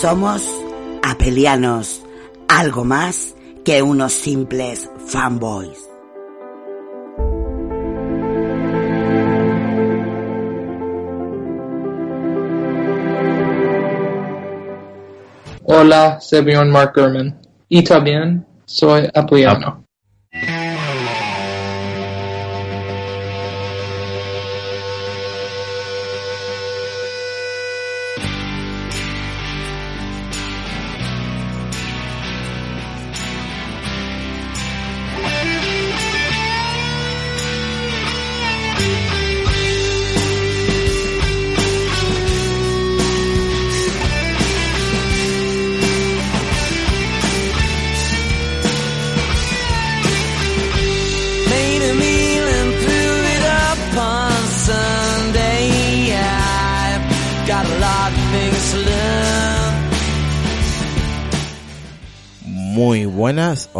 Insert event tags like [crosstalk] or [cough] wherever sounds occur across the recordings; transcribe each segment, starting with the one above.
Somos apelianos, algo más que unos simples fanboys. Hola, soy Mark Gurman. Y también soy apeliano.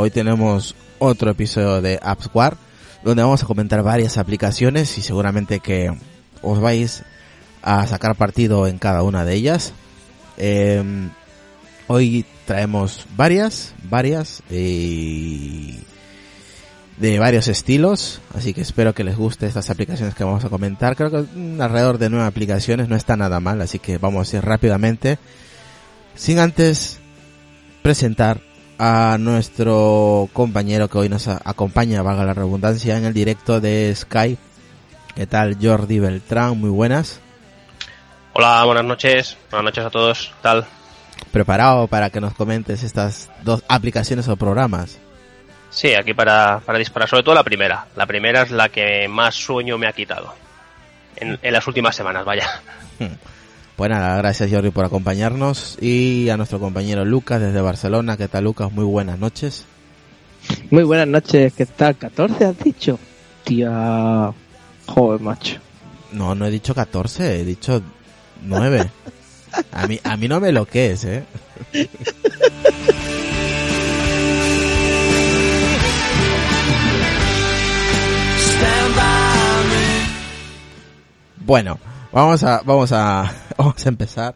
Hoy tenemos otro episodio de AppsWar donde vamos a comentar varias aplicaciones y seguramente que os vais a sacar partido en cada una de ellas. Eh, hoy traemos varias, varias y de varios estilos, así que espero que les guste estas aplicaciones que vamos a comentar. Creo que alrededor de nueve aplicaciones no está nada mal, así que vamos a ir rápidamente. Sin antes presentar a nuestro compañero que hoy nos acompaña, valga la redundancia, en el directo de Skype. ¿Qué tal, Jordi Beltrán? Muy buenas. Hola, buenas noches. Buenas noches a todos. ¿Qué tal? ¿Preparado para que nos comentes estas dos aplicaciones o programas? Sí, aquí para, para disparar. Sobre todo la primera. La primera es la que más sueño me ha quitado. En, en las últimas semanas, vaya. Pues nada, gracias Jordi por acompañarnos y a nuestro compañero Lucas desde Barcelona. ¿Qué tal Lucas? Muy buenas noches. Muy buenas noches, ¿qué tal? ¿14 has dicho? Tía... Joder, macho. No, no he dicho 14, he dicho 9. [laughs] A mí, a mí no me lo que es, eh. Stand by me. Bueno, vamos a, vamos a, [laughs] vamos a empezar.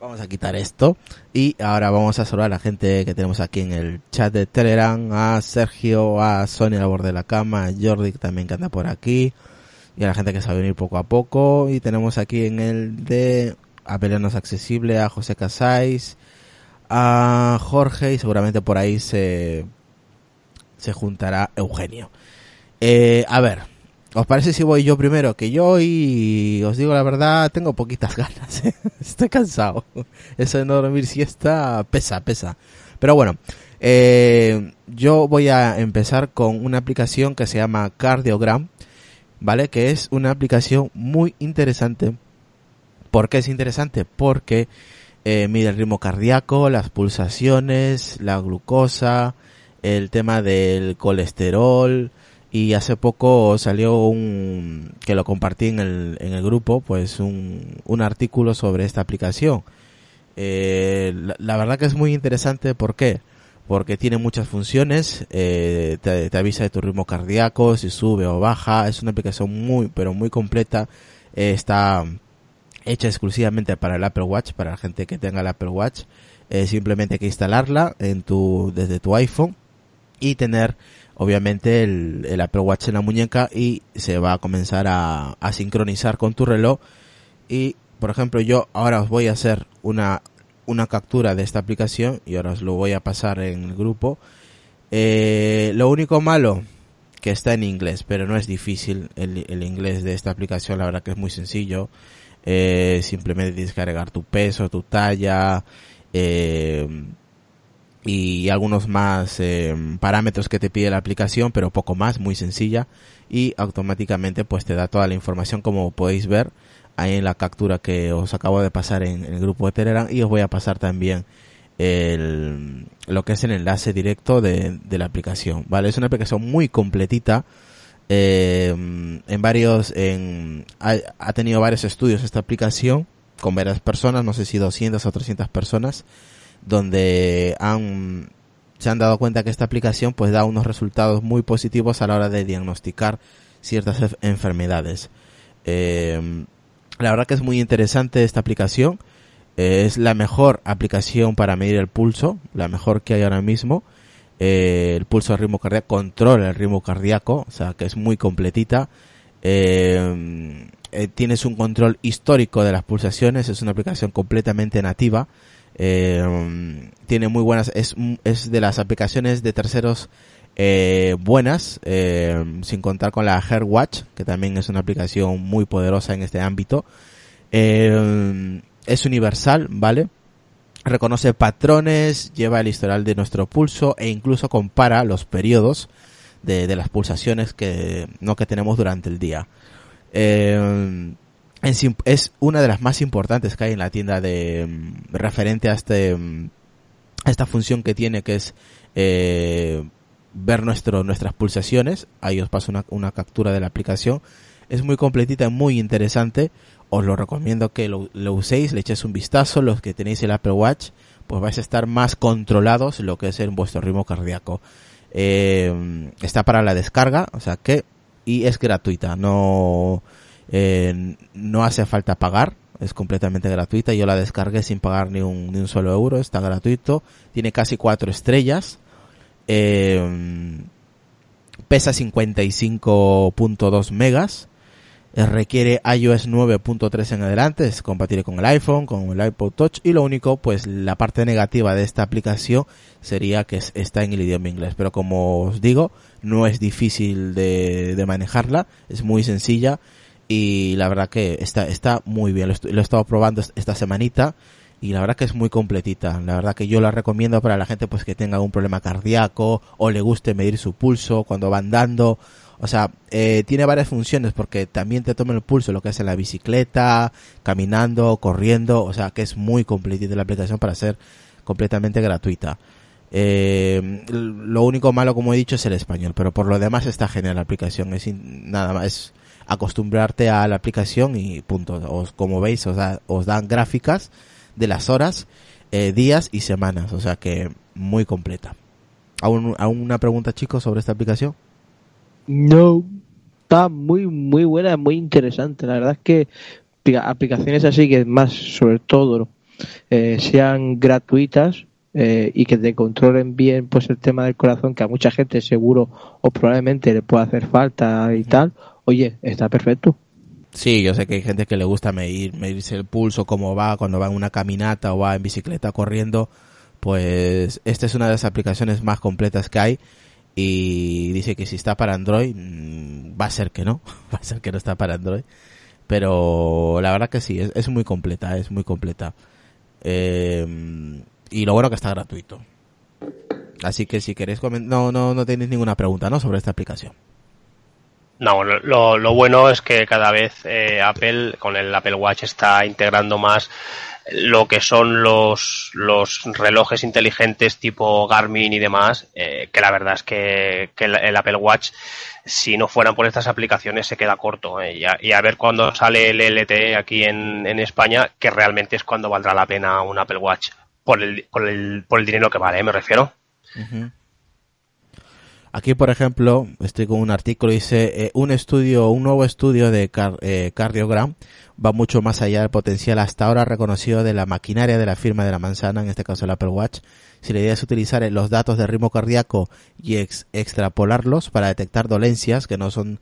Vamos a quitar esto. Y ahora vamos a saludar a la gente que tenemos aquí en el chat de Telegram. A Sergio, a Sonia al borde de la cama, a Jordi que también que anda por aquí. Y a la gente que sabe venir poco a poco. Y tenemos aquí en el de Apelianos Accesible a José Casais, a Jorge y seguramente por ahí se, se juntará Eugenio. Eh, a ver, ¿os parece si voy yo primero? Que yo hoy, os digo la verdad, tengo poquitas [laughs] ganas. ¿eh? Estoy cansado. Eso de no dormir siesta pesa, pesa. Pero bueno, eh, yo voy a empezar con una aplicación que se llama Cardiogram, ¿vale? Que es una aplicación muy interesante. ¿Por qué es interesante? Porque eh, mide el ritmo cardíaco, las pulsaciones, la glucosa, el tema del colesterol y hace poco salió un que lo compartí en el, en el grupo pues un, un artículo sobre esta aplicación eh, la, verdad que es muy interesante ¿por qué? porque tiene muchas funciones eh, te, te avisa de tu ritmo cardíaco si sube o baja es una aplicación muy pero muy completa Eh, está hecha exclusivamente para el Apple Watch para la gente que tenga el Apple Watch eh, simplemente hay que instalarla en tu desde tu iPhone y tener obviamente el, el Apple Watch en la muñeca y se va a comenzar a, a sincronizar con tu reloj. Y por ejemplo yo ahora os voy a hacer una una captura de esta aplicación y ahora os lo voy a pasar en el grupo. Eh, lo único malo que está en inglés pero no es difícil el, el inglés de esta aplicación la verdad que es muy sencillo. Eh, simplemente tienes que agregar tu peso tu talla eh, y algunos más eh, parámetros que te pide la aplicación, pero poco más, muy sencilla. Y automáticamente pues te da toda la información como podéis ver ahí en la captura que os acabo de pasar en, el grupo de Telegram. Y os voy a pasar también el, lo que es el enlace directo de, de la aplicación, ¿vale? Es una aplicación muy completita, eh, en varios, en, ha, ha tenido varios estudios esta aplicación con varias personas, no sé si 200 o 300 personas, donde han se han dado cuenta que esta aplicación pues da unos resultados muy positivos a la hora de diagnosticar ciertas enf- enfermedades. Eh, la verdad que es muy interesante esta aplicación. Eh, es la mejor aplicación para medir el pulso, la mejor que hay ahora mismo. Eh, el pulso al ritmo cardíaco, controla el ritmo cardíaco, o sea que es muy completita. Eh, eh, tienes un control histórico de las pulsaciones, es una aplicación completamente nativa. Eh, tiene muy buenas, es, es de las aplicaciones de terceros eh, buenas, eh, sin contar con la AirWatch, que también es una aplicación muy poderosa en este ámbito. Eh, es universal, ¿vale? Reconoce patrones, lleva el historial de nuestro pulso e incluso compara los periodos de, de las pulsaciones que, no, que tenemos durante el día. Eh, es, una de las más importantes que hay en la tienda de mm, referente a este mm, a esta función que tiene que es eh, ver nuestras pulsaciones. Ahí os paso una, una captura de la aplicación. Es muy completita muy interesante. Os lo recomiendo que lo, lo uséis le echéis un vistazo. Los que tenéis el Apple Watch pues vais a estar más controlados lo que es en vuestro ritmo cardíaco. Eh, está para la descarga o sea que y es gratuita no eh, no hace falta pagar, es completamente gratuita. Yo la descargué sin pagar ni un, ni un solo euro, está gratuito. Tiene casi cuatro estrellas. Eh, pesa 55.2 megas. Eh, requiere iOS 9.3 en adelante, es compatible con el iPhone, con el iPod Touch y lo único, pues la parte negativa de esta aplicación sería que es- está en el idioma inglés, pero como os digo, no es difícil de, de manejarla, es muy sencilla y la verdad que está, está muy bien, lo, lo he estado probando est- esta semanita y la verdad que es muy completita, la verdad que yo la recomiendo para la gente pues que tenga un problema cardíaco o le guste medir su pulso cuando va andando, o sea, eh, tiene varias funciones porque también te toma el pulso lo que es en la bicicleta, caminando, corriendo, o sea que es muy completita la aplicación para ser completamente gratuita. Eh, lo único malo, como he dicho, es el español, pero por lo demás está genial la aplicación. Es nada más acostumbrarte a la aplicación y punto. Os, como veis, os, os dan gráficas de las horas, eh, días y semanas, o sea que muy completa. ¿Aún, una pregunta, chicos, sobre esta aplicación? No, está muy, muy buena, muy interesante. La verdad es que aplica- aplicaciones así que más, sobre todo, eh, sean gratuitas eh, y que te controlen bien pues el tema del corazón, que a mucha gente seguro o probablemente le puede hacer falta y tal. Oye, está perfecto. Sí, yo sé que hay gente que le gusta medir, medirse el pulso, cómo va, cuando va en una caminata o va en bicicleta corriendo, pues esta es una de las aplicaciones más completas que hay y dice que si está para Android, mm, va a ser que no, [laughs] va a ser que no está para Android, pero la verdad que sí, es, es muy completa, es muy completa. Eh, y lo bueno que está gratuito. Así que si queréis comentar, no, no, no tenéis ninguna pregunta, ¿no? Sobre esta aplicación. No, lo, lo bueno es que cada vez eh, Apple con el Apple Watch está integrando más lo que son los, los relojes inteligentes tipo Garmin y demás, eh, que la verdad es que, que el, Apple Watch, si no fueran por estas aplicaciones, se queda corto. eh, y, a, ver cuando sale el LTE aquí en, en España, que realmente es cuando valdrá la pena un Apple Watch, por el, por el, por el dinero que vale, me refiero. Aquí, por ejemplo, estoy con un artículo, dice, eh, un estudio, un nuevo estudio de eh, Cardiogram va mucho más allá del potencial hasta ahora reconocido de la maquinaria de la firma de la manzana, en este caso el Apple Watch. Si la idea es utilizar eh, los datos de ritmo cardíaco y ex- extrapolarlos para detectar dolencias que no son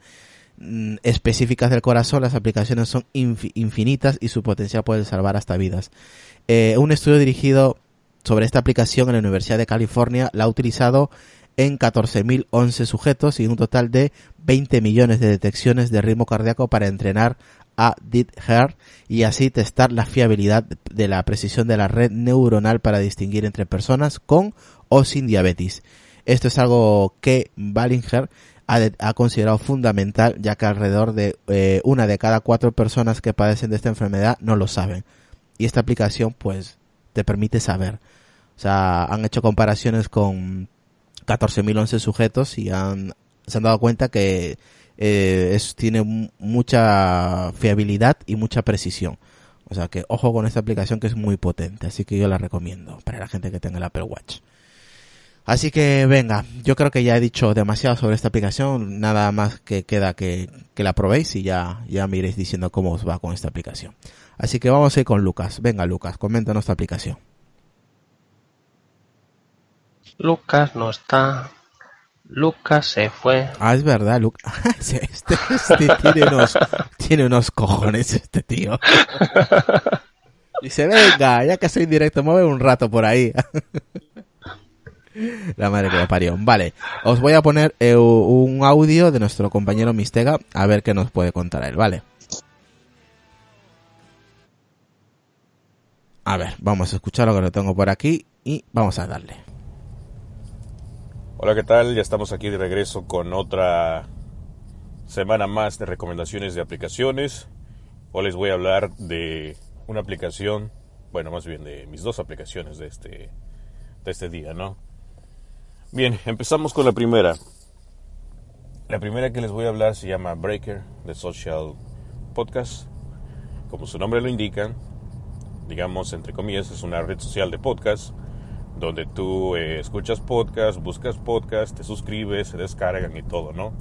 mm, específicas del corazón, las aplicaciones son infi- infinitas y su potencial puede salvar hasta vidas. Eh, un estudio dirigido sobre esta aplicación en la Universidad de California la ha utilizado en 14.011 sujetos y un total de 20 millones de detecciones de ritmo cardíaco para entrenar a DIT-HER y así testar la fiabilidad de la precisión de la red neuronal para distinguir entre personas con o sin diabetes. Esto es algo que Ballinger ha, de- ha considerado fundamental ya que alrededor de eh, una de cada cuatro personas que padecen de esta enfermedad no lo saben. Y esta aplicación pues te permite saber. O sea, han hecho comparaciones con 14.011 sujetos y han, se han dado cuenta que eh, es, tiene mu- mucha fiabilidad y mucha precisión. O sea que ojo con esta aplicación que es muy potente, así que yo la recomiendo para la gente que tenga el Apple Watch. Así que venga, yo creo que ya he dicho demasiado sobre esta aplicación, nada más que queda que, que la probéis y ya, ya me iréis diciendo cómo os va con esta aplicación. Así que vamos a ir con Lucas. Venga Lucas, coméntanos esta aplicación. Lucas no está. Lucas se fue. Ah, es verdad, Lucas. [laughs] este, este tiene unos, tiene unos cojones este tío. [laughs] Dice, venga, ya que soy directo, mueve un rato por ahí. [laughs] La madre que lo parió. Vale, os voy a poner eh, un audio de nuestro compañero Mistega a ver qué nos puede contar él, ¿vale? A ver, vamos a escuchar lo que lo tengo por aquí y vamos a darle. Hola, ¿qué tal? Ya estamos aquí de regreso con otra semana más de recomendaciones de aplicaciones. Hoy les voy a hablar de una aplicación, bueno, más bien de mis dos aplicaciones de este, de este día, ¿no? Bien, empezamos con la primera. La primera que les voy a hablar se llama Breaker, de Social Podcast. Como su nombre lo indica, digamos, entre comillas, es una red social de podcast donde tú eh, escuchas podcast, buscas podcast, te suscribes, se descargan y todo, ¿no?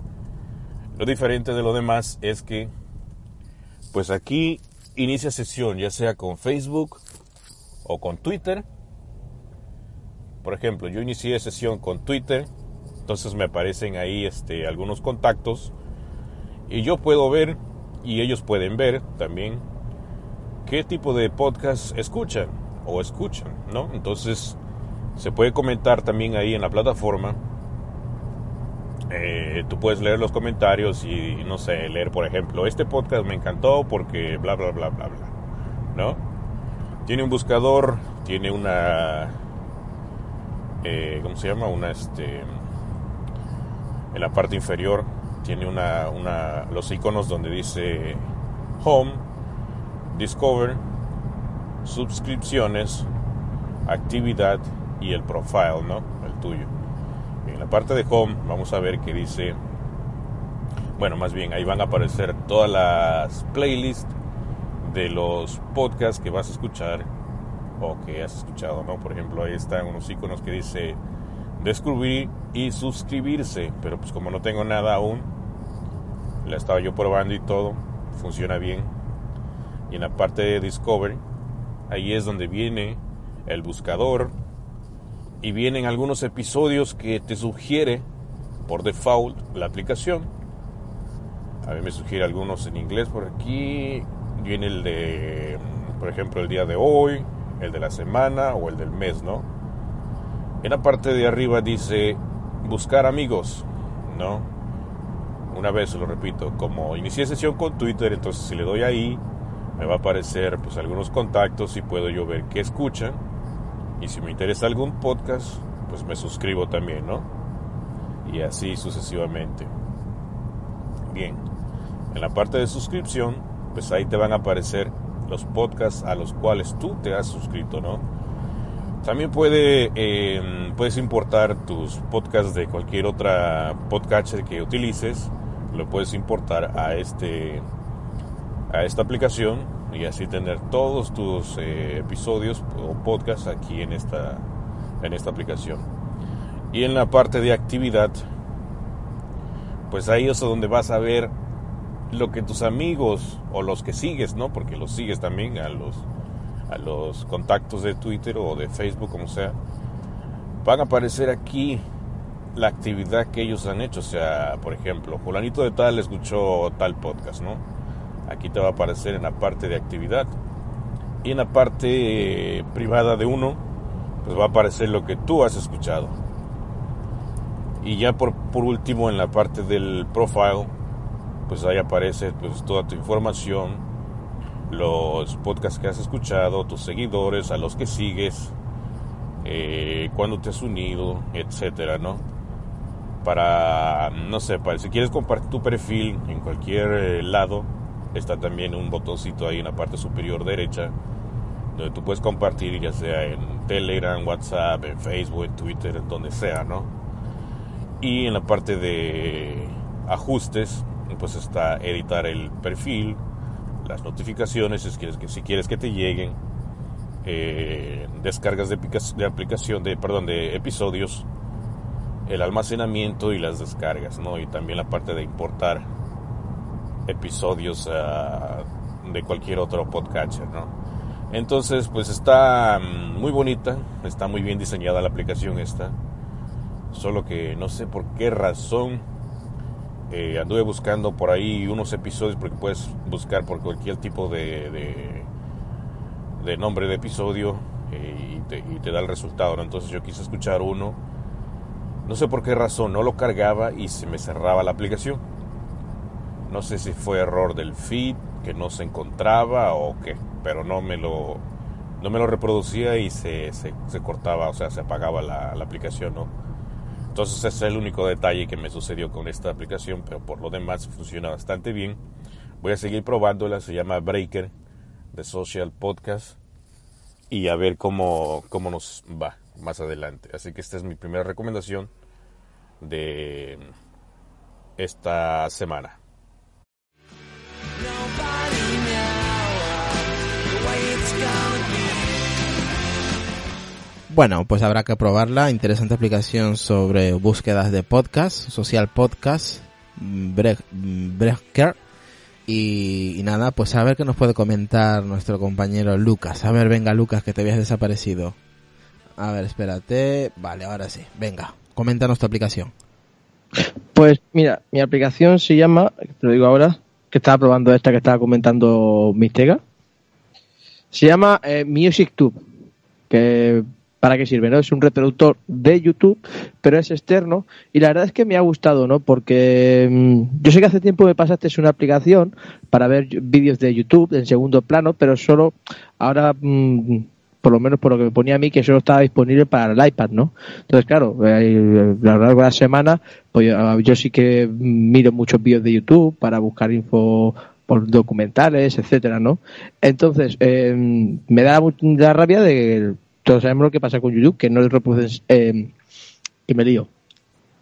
Lo diferente de lo demás es que, pues aquí inicia sesión, ya sea con Facebook o con Twitter. Por ejemplo, yo inicié sesión con Twitter, entonces me aparecen ahí este, algunos contactos y yo puedo ver y ellos pueden ver también qué tipo de podcast escuchan o escuchan, ¿no? Entonces se puede comentar también ahí en la plataforma. Eh, tú puedes leer los comentarios y no sé, leer por ejemplo, este podcast me encantó porque bla bla bla bla bla, ¿no? Tiene un buscador, tiene una, eh, ¿cómo se llama? Una este, en la parte inferior tiene una, una, los iconos donde dice Home, Discover, suscripciones, actividad y el profile, ¿no? El tuyo. En la parte de home vamos a ver que dice, bueno, más bien ahí van a aparecer todas las playlists de los podcasts que vas a escuchar o que has escuchado, ¿no? Por ejemplo, ahí están unos iconos que dice descubrir y suscribirse, pero pues como no tengo nada aún, la estaba yo probando y todo, funciona bien. Y en la parte de Discover, ahí es donde viene el buscador y vienen algunos episodios que te sugiere por default la aplicación. A mí me sugiere algunos en inglés por aquí. Viene el de, por ejemplo, el día de hoy, el de la semana o el del mes, ¿no? En la parte de arriba dice buscar amigos, ¿no? Una vez lo repito, como inicié sesión con Twitter, entonces si le doy ahí, me va a aparecer pues algunos contactos y puedo yo ver qué escuchan. Y si me interesa algún podcast, pues me suscribo también, ¿no? Y así sucesivamente. Bien, en la parte de suscripción, pues ahí te van a aparecer los podcasts a los cuales tú te has suscrito, ¿no? También eh, puedes importar tus podcasts de cualquier otra podcatcher que utilices, lo puedes importar a este a esta aplicación y así tener todos tus eh, episodios o podcasts aquí en esta en esta aplicación. Y en la parte de actividad, pues ahí es donde vas a ver lo que tus amigos o los que sigues, ¿no? Porque los sigues también a los a los contactos de Twitter o de Facebook, como sea, van a aparecer aquí la actividad que ellos han hecho. O sea, por ejemplo, fulanito de tal escuchó tal podcast, ¿no? Aquí te va a aparecer en la parte de actividad. Y en la parte eh, privada de uno, pues va a aparecer lo que tú has escuchado. Y ya por, por último, en la parte del profile, pues ahí aparece pues toda tu información, los podcasts que has escuchado, tus seguidores, a los que sigues, eh, cuándo te has unido, etcétera, ¿no? Para, no sé, para si quieres compartir tu perfil en cualquier eh, lado, está también un botoncito ahí en la parte superior derecha, donde tú puedes compartir, ya sea en Telegram, WhatsApp, en Facebook, en Twitter, donde sea, ¿no? Y en la parte de ajustes, pues está editar el perfil, las notificaciones, si quieres que, si quieres que te lleguen, eh, descargas de, aplica- de aplicación, de, perdón, de episodios, el almacenamiento y las descargas, ¿no? Y también la parte de importar episodios ah, de cualquier otro podcatcher, ¿no? Entonces, pues está mm, muy bonita, está muy bien diseñada la aplicación esta, solo que no sé por qué razón eh, anduve buscando por ahí unos episodios porque puedes buscar por cualquier tipo de, de, de nombre de episodio eh, y, te, y te da el resultado. ¿no? Entonces yo quise escuchar uno. No sé por qué razón, no lo cargaba y se me cerraba la aplicación. No sé si fue error del feed, que no se encontraba o qué, pero no me lo, no me lo reproducía y se, se, se cortaba, o sea, se apagaba la, la aplicación, ¿no? Entonces ese es el único detalle que me sucedió con esta aplicación, pero por lo demás funciona bastante bien. Voy a seguir probándola, se llama Breaker de Social Podcast y a ver cómo, cómo nos va más adelante. Así que esta es mi primera recomendación de esta semana. Bueno, pues habrá que probarla. Interesante aplicación sobre búsquedas de podcast, social podcast, Bre- Breaker. Y, y nada, pues a ver qué nos puede comentar nuestro compañero Lucas. A ver, venga Lucas, que te habías desaparecido. A ver, espérate. Vale, ahora sí. Venga, coméntanos tu aplicación. Pues mira, mi aplicación se llama, te lo digo ahora, que estaba probando esta que estaba comentando Mistega. Se llama eh, MusicTube, que ¿para qué sirve? no Es un reproductor de YouTube, pero es externo y la verdad es que me ha gustado, ¿no? Porque mm, yo sé que hace tiempo me pasaste una aplicación para ver vídeos de YouTube en segundo plano, pero solo ahora mm, por lo menos por lo que me ponía a mí, que solo estaba disponible para el iPad, ¿no? Entonces, claro, eh, a lo largo de la semana, pues yo, yo sí que miro muchos vídeos de YouTube para buscar info por documentales, etcétera, ¿no? Entonces, eh, me da da rabia de todos sabemos lo que pasa con YouTube, que no reproducen, eh, que me lío,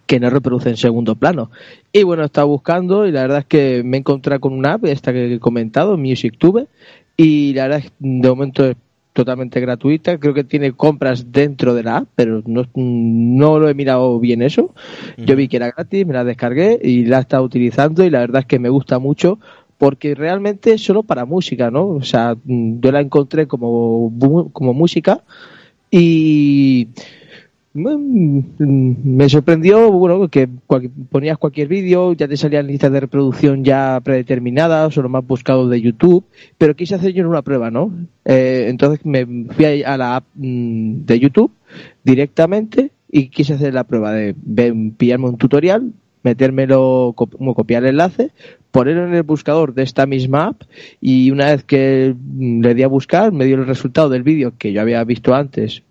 que no reproduce en segundo plano. Y bueno, he estado buscando y la verdad es que me he encontrado con una app, esta que he comentado, MusicTube, y la verdad es que de momento es totalmente gratuita. Creo que tiene compras dentro de la app, pero no, no lo he mirado bien eso. Yo vi que era gratis, me la descargué y la he estado utilizando y la verdad es que me gusta mucho porque realmente solo para música, ¿no? O sea, mm, yo la encontré como, como música y mm, me sorprendió bueno que ponías cualquier vídeo ya te salían listas de reproducción ya predeterminadas o lo más buscado de YouTube pero quise hacer yo una prueba no Eh, entonces me fui a la app mm, de YouTube directamente y quise hacer la prueba de pillarme un tutorial metérmelo co- como copiar el enlace ponerlo en el buscador de esta misma app y una vez que mm, le di a buscar me dio el resultado del vídeo que yo había visto antes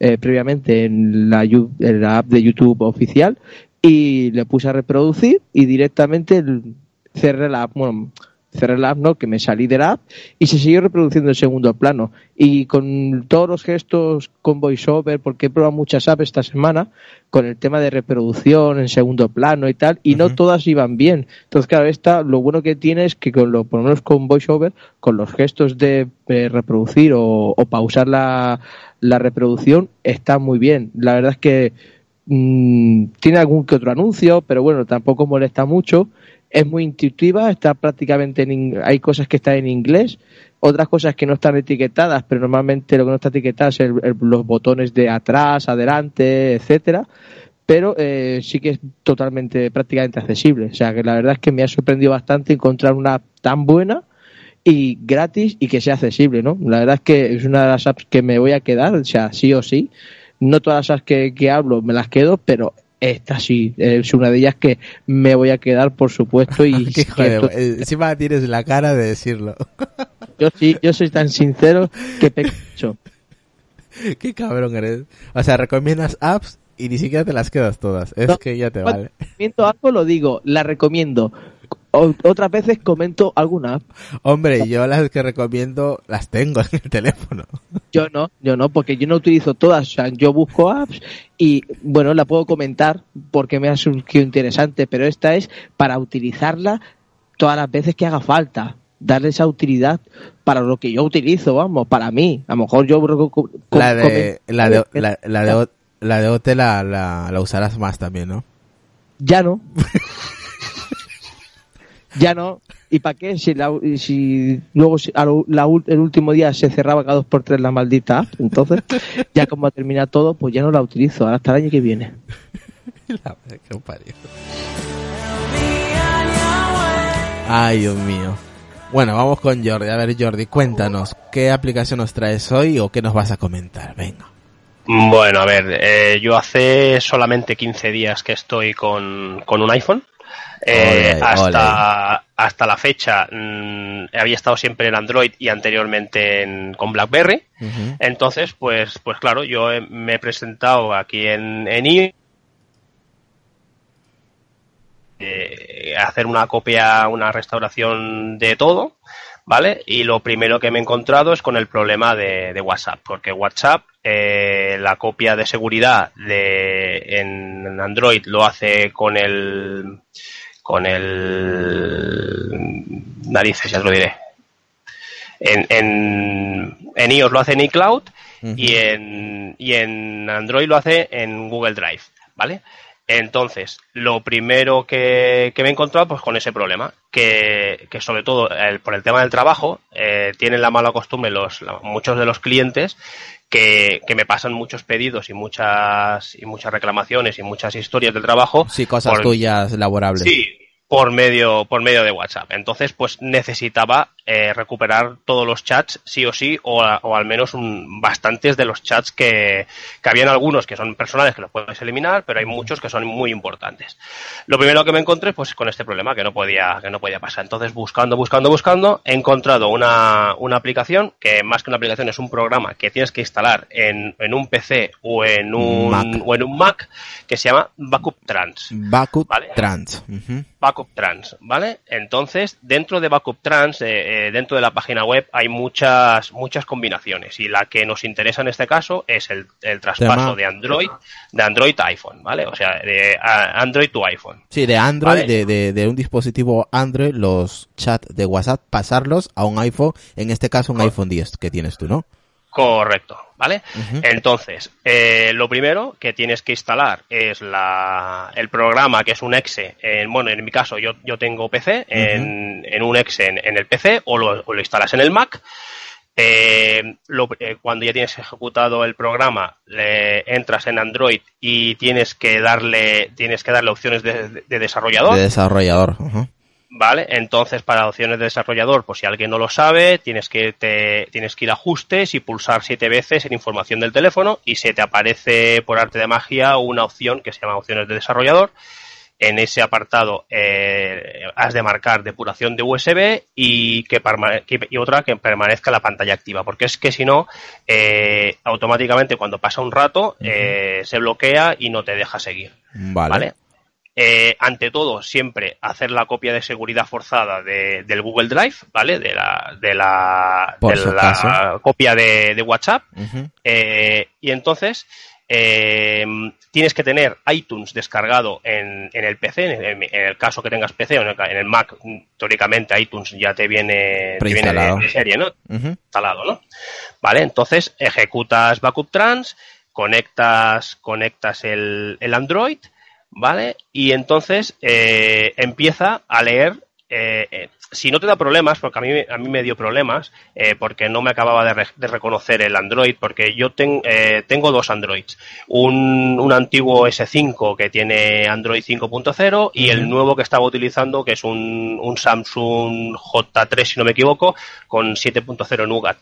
eh, previamente en la, en la app de YouTube oficial y le puse a reproducir y directamente cerré la app, bueno, cerré la app, no, que me salí de la app y se siguió reproduciendo en segundo plano. Y con todos los gestos con voiceover, porque he probado muchas apps esta semana, con el tema de reproducción en segundo plano y tal, y no todas iban bien. Entonces, claro, esta, lo bueno que tiene es que con lo, por lo menos con voiceover, con los gestos de eh, reproducir o, o pausar la, la reproducción, está muy bien. La verdad es que mm, tiene algún que otro anuncio, pero bueno, tampoco molesta mucho. Es muy intuitiva, está prácticamente en, hay cosas que están en inglés, otras cosas que no están etiquetadas, pero normalmente lo que no está etiquetado es el- los botones de atrás, adelante, etcétera. Pero eh, sí que es totalmente, prácticamente accesible. O sea que la verdad es que me ha sorprendido bastante encontrar una app tan buena y gratis y que sea accesible, ¿no? La verdad es que es una de las apps que me voy a quedar, o sea, sí o sí. No todas las apps que, que hablo me las quedo, pero esta sí es una de ellas que me voy a quedar, por supuesto. Y [laughs] de- esto- encima tienes la cara de decirlo. [laughs] yo sí, yo soy tan sincero que pecho. [laughs] Qué cabrón eres. O sea, recomiendas apps y ni siquiera te las quedas todas. Es No, que ya te vale. recomiendo algo lo digo, la recomiendo. O- otras veces comento alguna app. Hombre, yo las que recomiendo las tengo [laughs] en el teléfono. Yo no, yo no, porque yo no utilizo todas. O sea, yo busco apps y, bueno, la puedo comentar porque me ha surgido interesante, pero esta es para utilizarla todas las veces que haga falta. Darle esa utilidad para lo que yo utilizo, vamos, para mí. A lo mejor yo... La de, la de, la, la de, la de OT la, la, la usarás más también, ¿no? Ya no. [laughs] ya no. ¿Y para qué? Si, la- si luego si a lo- la el último día se cerraba cada dos por tres la maldita app, entonces [laughs] ya como termina todo, pues ya no la utilizo. Ahora hasta el año que viene. [laughs] La madre que lo parió. Ay, Dios mío. Bueno, vamos con Jordi. A ver, Jordi, cuéntanos, ¿qué aplicación nos traes hoy o qué nos vas a comentar? Venga. Bueno, a ver, eh, yo hace solamente 15 días que estoy con, con un iPhone. Eh, hasta, hasta la fecha mm, había estado siempre en Android y anteriormente en- con BlackBerry. Entonces, pues, pues claro, yo he- me he presentado aquí en, en iOS, eh, hacer una copia, una restauración de todo, ¿vale? Y lo primero que me he encontrado es con el problema de, de WhatsApp, porque WhatsApp, eh, la copia de seguridad de, en Android lo hace con el, con el, narices, ya te lo diré. En, en, en iOS lo hace en iCloud Ujú. y, en, y en Android lo hace en Google Drive, ¿vale? Entonces, lo primero que, que me he encontrado pues con ese problema, que, que sobre todo el- por el tema del trabajo, eh, tienen la mala costumbre los, la- muchos de los clientes que, que me pasan muchos pedidos y muchas, y muchas reclamaciones y muchas historias del trabajo. Sí, cosas por- tuyas laborables. Sí, por medio, por medio de WhatsApp. Entonces, pues necesitaba eh, recuperar todos los chats, sí o sí, o, a- o al menos un- bastantes de los chats que, que habían algunos que son personales que los puedes eliminar, pero hay muchos que son muy importantes. Lo primero que me encontré, pues con este problema que no podía, que no podía pasar. Entonces, buscando, buscando, buscando, he encontrado una, una aplicación que más que una aplicación es un programa que tienes que instalar en, en un PC o en un, Mac. o en un Mac que se llama Backup Trans. Backup Vale. Trans. Backup Trans, ¿vale? Entonces, dentro de Backup Trans, eh, eh, dentro de la página web, hay muchas, muchas combinaciones. Y la que nos interesa en este caso es el, el traspaso de Android, de Android a iPhone, ¿vale? O sea, de a- Android to iPhone. Sí, de Android, Vale. de, de, de un dispositivo Android, los chats de WhatsApp, pasarlos a un iPhone, en este caso un iPhone 10 que tienes tú, ¿no? Correcto, ¿vale? Entonces, eh, lo primero que tienes que instalar es la, el programa que es un exe. En, bueno, en mi caso yo, yo tengo PC, en, en un exe en, en el PC o lo, o lo instalas en el Mac. Eh, lo- eh, cuando ya tienes ejecutado el programa, le entras en Android y tienes que darle, tienes que darle opciones de, de desarrollador. De desarrollador. Vale, entonces para opciones de desarrollador, pues si alguien no lo sabe, tienes que te, tienes que ir a ajustes y pulsar siete veces en información del teléfono y se te aparece por arte de magia una opción que se llama opciones de desarrollador. En ese apartado eh, has de marcar depuración de USB y que, y otra que permanezca la pantalla activa, porque es que si no, eh, automáticamente cuando pasa un rato eh, se bloquea y no te deja seguir. Vale. ¿vale? Eh, ante todo, siempre hacer la copia de seguridad forzada de- del Google Drive, ¿vale? De la, de la, de copia de, de WhatsApp. Eh, y entonces eh, tienes que tener iTunes descargado en, en el PC, en el, en el caso que tengas PC o en el, Mac, teóricamente iTunes ya te viene, te viene de, Preinstalado. de serie, ¿no? Instalado, ¿no? Vale, entonces ejecutas backup trans, conectas, conectas el, el Android, ¿vale? Y entonces eh, empieza a leer. eh, eh, si no te da problemas, porque a mí, a mí me dio problemas, porque no me acababa de, re- de reconocer el Android, porque yo ten- eh, tengo dos Androids. Un, un antiguo S5 que tiene Android 5.0 y el nuevo que estaba utilizando, que es un, un Samsung J3, si no me equivoco, con 7.0 Nougat.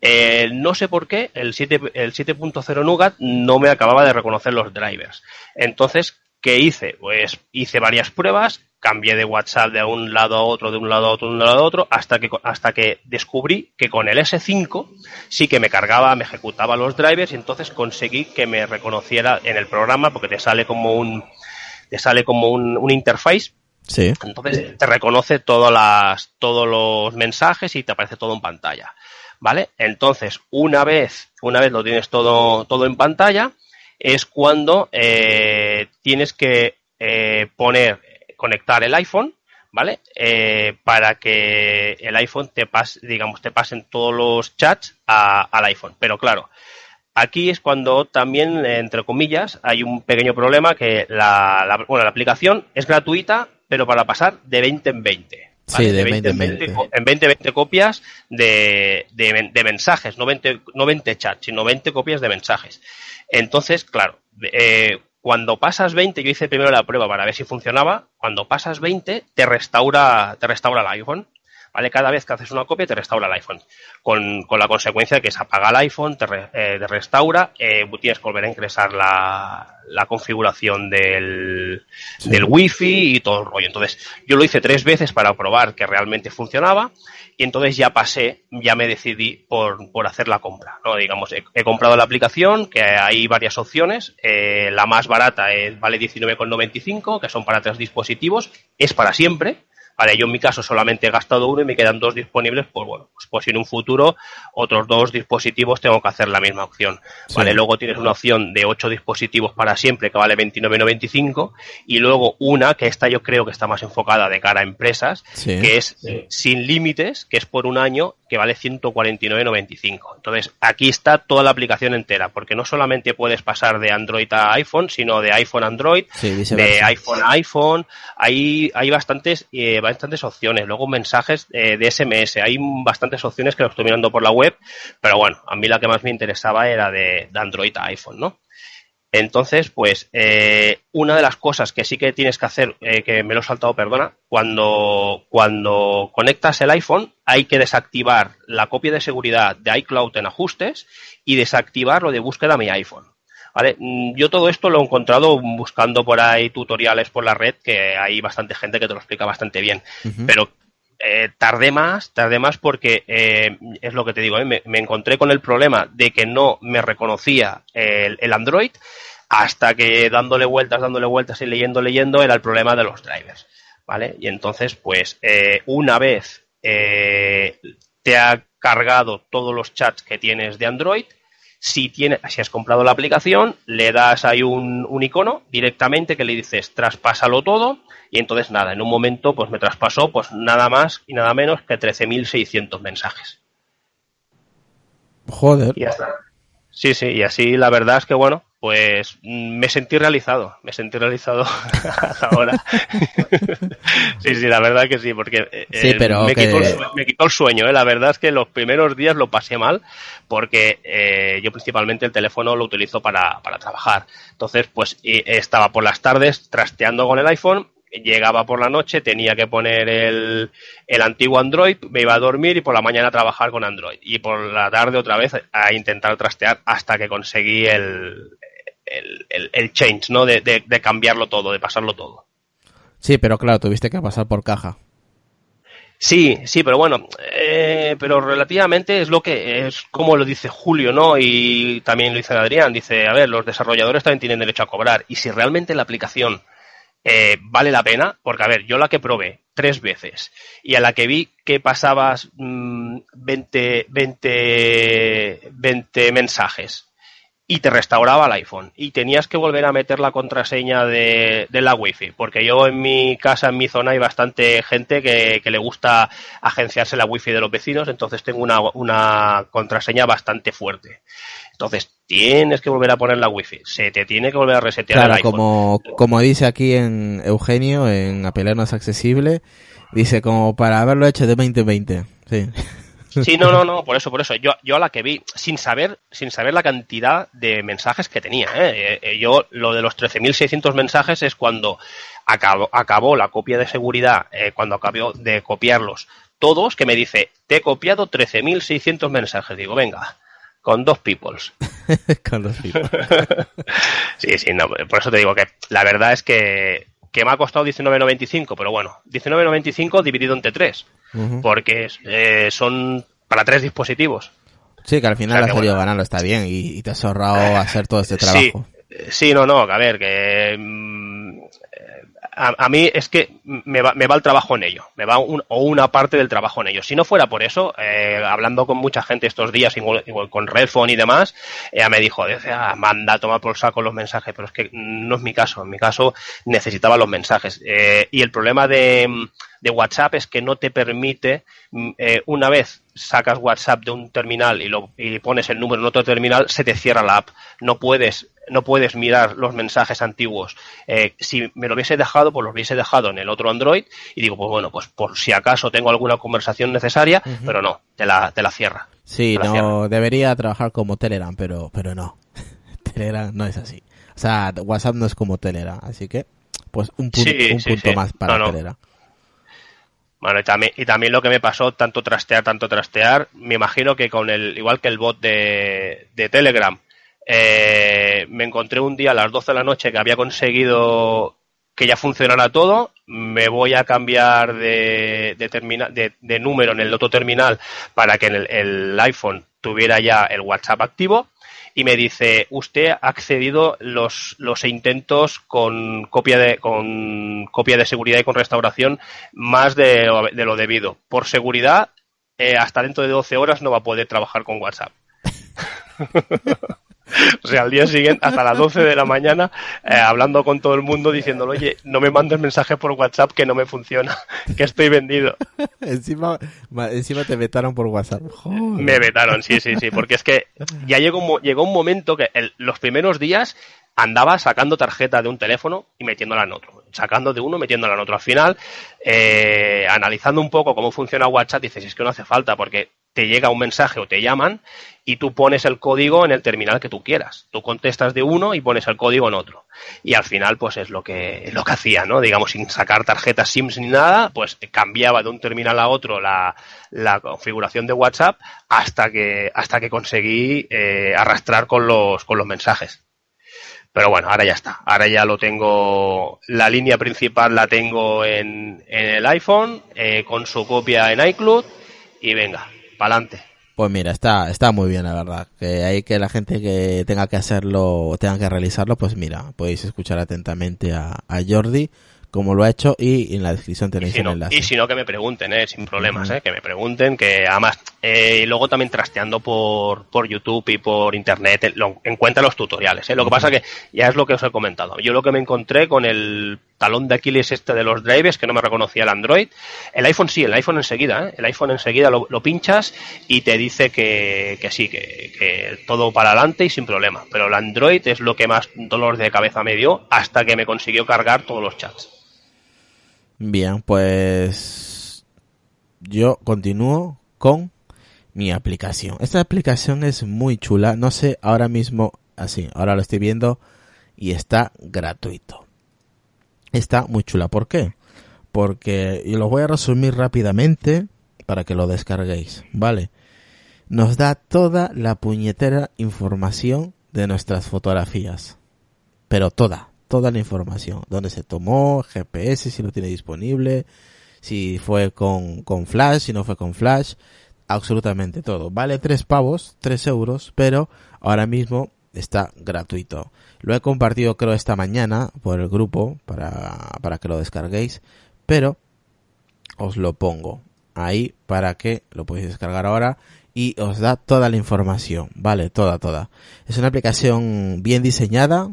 Eh, no sé por qué el 7 el 7.0 Nougat no me acababa de reconocer los drivers. Entonces, ¿qué hice? Pues hice varias pruebas, cambié de WhatsApp de un lado a otro, de un lado a otro, de un lado a otro, hasta que, hasta que descubrí que con el S5 sí que me cargaba, me ejecutaba los drivers y entonces conseguí que me reconociera en el programa porque te sale como un, te sale como un, un interface Sí. entonces te reconoce todas las, todos los mensajes y te aparece todo en pantalla. ¿Vale? Entonces, una vez, una vez lo tienes todo, todo en pantalla, es cuando eh, tienes que eh, poner, conectar el iPhone, ¿vale? Eh, para que el iPhone te pase, digamos, te pasen todos los chats a- al iPhone. Pero claro, Aquí es cuando también, entre comillas, hay un pequeño problema que la, la- bueno, la aplicación es gratuita, pero para pasar de 20 en 20. Sí, de 20 en 20. co- en 20, 20 copias de, de mensajes, no 20, no 20 chats, sino 20 copias de mensajes. Entonces, claro, eh, cuando pasas 20, yo hice primero la prueba para ver si funcionaba, cuando pasas 20 te restaura, te restaura el iPhone. ¿Vale? Cada vez que haces una copia te restaura el iPhone. Con, con la consecuencia de que se apaga el iPhone, te, re- eh, te restaura, eh, tienes que volver a ingresar la, la configuración del, del Wi-Fi y todo el rollo. Entonces, yo lo hice tres veces para probar que realmente funcionaba y entonces ya pasé, ya me decidí por, por hacer la compra. ¿no? Digamos, he, he comprado la aplicación, que hay varias opciones. eh, la más barata vale 19,95, que son para tres dispositivos, es para siempre. Vale, yo en mi caso solamente he gastado uno y me quedan dos disponibles, pues bueno, pues, pues si en un futuro otros dos dispositivos tengo que hacer la misma opción. Vale, luego tienes una opción de ocho dispositivos para siempre que vale 29,95 y luego una que esta yo creo que está más enfocada de cara a empresas, Sí. que es eh, sin límites, que es por un año, que vale 149,95. Entonces, aquí está toda la aplicación entera, porque no solamente puedes pasar de Android a iPhone, sino de iPhone a Android, Sí, de iPhone a iPhone, hay, hay bastantes, eh, bastantes opciones, luego mensajes eh, de SMS, hay bastantes opciones que lo estoy mirando por la web, pero bueno, a mí la que más me interesaba era de, de Android a iPhone, ¿no? Entonces, pues, eh, una de las cosas que sí que tienes que hacer, eh, que me lo he saltado, perdona, cuando, cuando conectas el iPhone, hay que desactivar la copia de seguridad de iCloud en ajustes y desactivar lo de búsqueda mi iPhone. ¿Vale? Mm, Yo todo esto lo he encontrado buscando por ahí tutoriales por la red, que hay bastante gente que te lo explica bastante bien. Pero eh, tardé más, tardé más porque eh, es lo que te digo, ¿eh? me, encontré con el problema de que no me reconocía el, el Android hasta que dándole vueltas, dándole vueltas y leyendo, leyendo era el problema de los drivers, ¿vale? Y entonces, pues, una vez te ha cargado todos los chats que tienes de Android, si, tiene, si has comprado la aplicación, le das ahí un, un icono directamente que le dices traspásalo todo y entonces nada, en un momento pues me traspasó pues nada más y nada menos que 13.600 mensajes. Joder. Y ya está. Sí, sí, y así la verdad es que bueno, pues mm, me sentí realizado, me sentí realizado [laughs] ahora. [laughs] sí, sí, la verdad que sí, porque eh, Sí, pero me, que- quitó el sue- me quitó el sueño, ¿eh? la verdad es que los primeros días lo pasé mal porque eh, yo principalmente el teléfono lo utilizo para, para trabajar. Entonces, pues eh, estaba por las tardes trasteando con el iPhone llegaba por la noche, tenía que poner el, el antiguo Android, me iba a dormir y por la mañana a trabajar con Android. Y por la tarde otra vez a intentar trastear hasta que conseguí el, el, el- el change, ¿no? De, de- de cambiarlo todo, de pasarlo todo. Sí, pero claro, tuviste que pasar por caja. Sí, sí, pero bueno, eh, pero relativamente es lo que es como lo dice Julio, ¿no? Y también lo dice Adrián, dice, a ver, los desarrolladores también tienen derecho a cobrar y si realmente la aplicación eh, vale la pena, porque a ver, yo la que probé tres veces y a la que vi que pasabas mm, 20, 20, 20 mensajes y te restauraba el iPhone y tenías que volver a meter la contraseña de, de la wifi porque yo en mi casa en mi zona hay bastante gente que, que le gusta agenciarse la wifi de los vecinos entonces tengo una, una contraseña bastante fuerte entonces tienes que volver a poner la wifi se te tiene que volver a resetear Claro, el iPhone como, como dice aquí en Eugenio, en Apelar no es accesible, dice como para haberlo hecho de 2020. Sí. Sí, no, no, no, por eso, por eso. Yo, yo a la que vi, sin saber, sin saber la cantidad de mensajes que tenía, ¿eh? Eh, eh, yo lo de los 13.600 mensajes es cuando acabó, acabó la copia de seguridad, eh, cuando acabó de copiarlos todos, que me dice, te he copiado 13.600 mensajes. Digo, venga, con dos peoples. [laughs] Con los tipos. [laughs] Sí, sí, no, por eso te digo que la verdad es que, que me ha costado 19.95, pero bueno, 19.95 dividido entre porque eh, son para tres dispositivos. Sí, que al final O sea, has salido bueno. ganando, está bien, y, y te has ahorrado hacer todo este trabajo. Sí, sí, no, no, que a ver, que mm, a, a mí es que me va, me va el trabajo en ello, me va un- o una parte del trabajo en ello. Si no fuera por eso, eh, hablando con mucha gente estos días, igual, igual con Redphone y demás, ella me dijo, dice, ah, manda a tomar por saco los mensajes, pero es que no es mi caso, en mi caso necesitaba los mensajes. Eh, y el problema de, de WhatsApp es que no te permite, mm, eh, una vez sacas WhatsApp de un terminal y, lo, y pones el número en otro terminal, se te cierra la app. No puedes, no puedes mirar los mensajes antiguos. Eh, si me lo hubiese dejado, pues lo hubiese dejado en el otro Android y digo, pues bueno, pues por si acaso tengo alguna conversación necesaria, pero no, te la, te la cierra. Sí, la no, cierra. debería trabajar como Telegram, pero, pero no. [laughs] Telegram no es así. O sea, WhatsApp no es como Telegram, así que, pues un, pun- Sí, un sí, punto sí. más para No, no. Telegram. Bueno, y también, y también lo que me pasó, tanto trastear, tanto trastear, me imagino que con el, igual que el bot de, de Telegram, eh, me encontré un día a las 12 de la noche que había conseguido que ya funcionara todo, me voy a cambiar de, de, termina- de, de número en el otro terminal para que en el, el iPhone tuviera ya el WhatsApp activo y me dice usted ha accedido los, los intentos con copia de con copia de seguridad y con restauración más de, lo- de lo debido. Por seguridad eh, hasta dentro de 12 horas no va a poder trabajar con WhatsApp [laughs] [laughs] o sea, al día siguiente, hasta las 12 de la mañana, eh, hablando con todo el mundo, diciéndole, oye, no me mandes mensajes por WhatsApp que no me funciona, [laughs] que estoy vendido. [laughs] encima, ma- encima te vetaron por WhatsApp. Joder. Me vetaron, sí, sí, sí, porque es que ya llegó, llegó un momento que el- los primeros días andaba sacando tarjeta de un teléfono y metiéndola en otro, sacando de uno, metiéndola en otro. Al final, eh, analizando un poco cómo funciona WhatsApp, dices, es que no hace falta, porque te llega un mensaje o te llaman y tú pones el código en el terminal que tú quieras. Tú contestas de uno y pones el código en otro. Y al final, pues es lo que, lo que hacía, ¿no? Digamos, sin sacar tarjetas SIMS ni nada, pues cambiaba de un terminal a otro la, la configuración de WhatsApp hasta que, hasta que conseguí eh, arrastrar con los, con los mensajes. Pero bueno, ahora ya está. Ahora ya lo tengo, la línea principal la tengo en, en el iPhone, eh, con su copia en iCloud, y venga, pa'lante. Pues mira, está, está muy bien, la verdad. Que hay que la gente que tenga que hacerlo o tenga que realizarlo, pues mira, podéis escuchar atentamente a Jordi, como lo ha hecho, y en la descripción Y tenéis si, el no, enlace. y si no, que me pregunten, ¿eh? sin problemas, ¿eh? que me pregunten, que además, eh, y luego también trasteando por, por YouTube y por Internet, eh, lo, encuentra los tutoriales. ¿eh? Lo que pasa que ya es lo que os he comentado. Yo lo que me encontré con el talón de Aquiles este de los drivers, que no me reconocía el Android, el iPhone sí, el iPhone enseguida, ¿eh? el iPhone enseguida lo, lo pinchas y te dice que, que sí, que, que todo para adelante y sin problema. Pero el Android es lo que más dolor de cabeza me dio hasta que me consiguió cargar todos los chats. Bien, pues yo continúo con mi aplicación. Esta aplicación es muy chula. No sé ahora mismo, así, ahora lo estoy viendo y está gratuito. Está muy chula. ¿Por qué? Porque, y lo voy a resumir rápidamente para que lo descarguéis, ¿vale? Nos da toda la puñetera información de nuestras fotografías. Pero toda, toda la información. Dónde se tomó, GPS, si lo tiene disponible, si fue con, con flash, si no fue con flash, absolutamente todo. Vale tres pavos, tres euros, pero ahora mismo está gratuito. Lo he compartido creo esta mañana por el grupo para, para que lo descarguéis, pero os lo pongo ahí para que lo podéis descargar ahora y os da toda la información, vale, toda, toda. Es una aplicación bien diseñada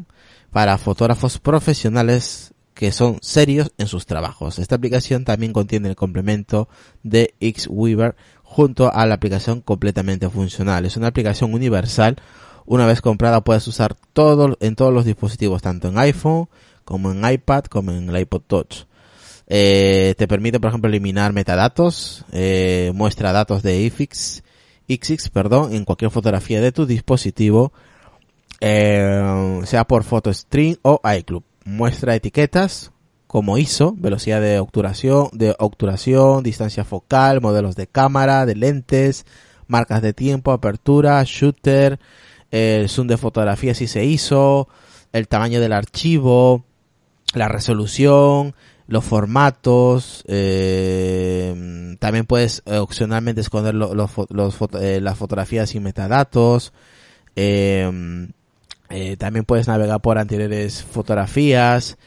para fotógrafos profesionales que son serios en sus trabajos. Esta aplicación también contiene el complemento de Xweaver junto a la aplicación completamente funcional. Es una aplicación universal. Una vez comprada puedes usar todo en todos los dispositivos, tanto en iPhone como en iPad como en el iPod Touch. Eh, te permite, por ejemplo, eliminar metadatos, eh, muestra datos de IFIX, perdón, en cualquier fotografía de tu dispositivo, eh, sea por PhotoStream o iClub. Muestra etiquetas como ISO, velocidad de obturación, de obturación, distancia focal, modelos de cámara, de lentes, marcas de tiempo, apertura, shooter, el zoom de fotografía si se hizo, el tamaño del archivo, la resolución, los formatos, eh, también puedes opcionalmente esconder lo- los los foto- eh, las fotografías sin metadatos, eh, eh, también puedes navegar por anteriores fotografías,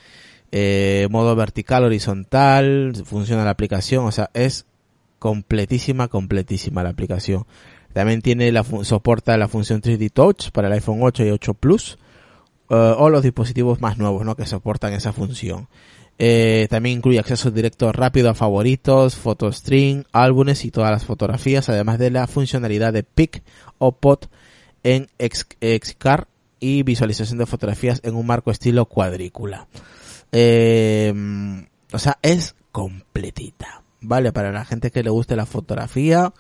eh, modo vertical, horizontal, funciona la aplicación, o sea, es completísima, completísima la aplicación. También tiene la soporta la función 3D Touch para el iPhone 8 y 8 Plus eh, o los dispositivos más nuevos, ¿no? Que soportan esa función. Eh, también incluye acceso directo rápido a favoritos, photostream, álbumes y todas las fotografías, además de la funcionalidad de pick o pot en Xcar y visualización de fotografías en un marco estilo cuadrícula. Eh, o sea, es completita. ¿Vale? Para la gente que le guste la fotografía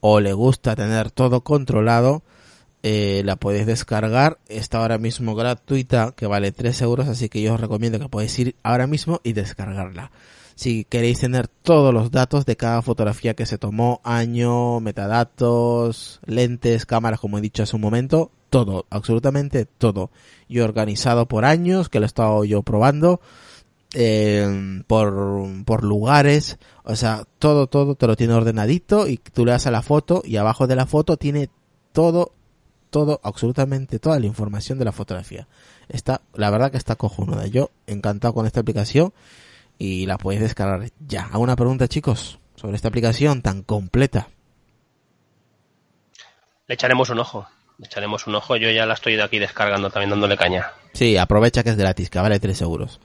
o le gusta tener todo controlado, eh, la podéis descargar. Está ahora mismo gratuita, que vale 3 euros, así que yo os recomiendo que podéis ir ahora mismo y descargarla. Si queréis tener todos los datos de cada fotografía que se tomó, año, metadatos, lentes, cámaras, como he dicho hace un momento, todo, absolutamente todo. Y organizado por años, que lo he estado yo probando, eh, por, por lugares, o sea, todo, todo te lo tiene ordenadito y tú le das a la foto y abajo de la foto tiene todo, todo, absolutamente toda la información de la fotografía. Está, la verdad que está cojonuda. Yo encantado con esta aplicación y la podéis descargar ya. ¿Alguna una pregunta, chicos, sobre esta aplicación tan completa? Le echaremos un ojo. Le echaremos un ojo. Yo ya la estoy de aquí descargando también dándole caña. Sí, aprovecha que es gratis, que vale 3 euros.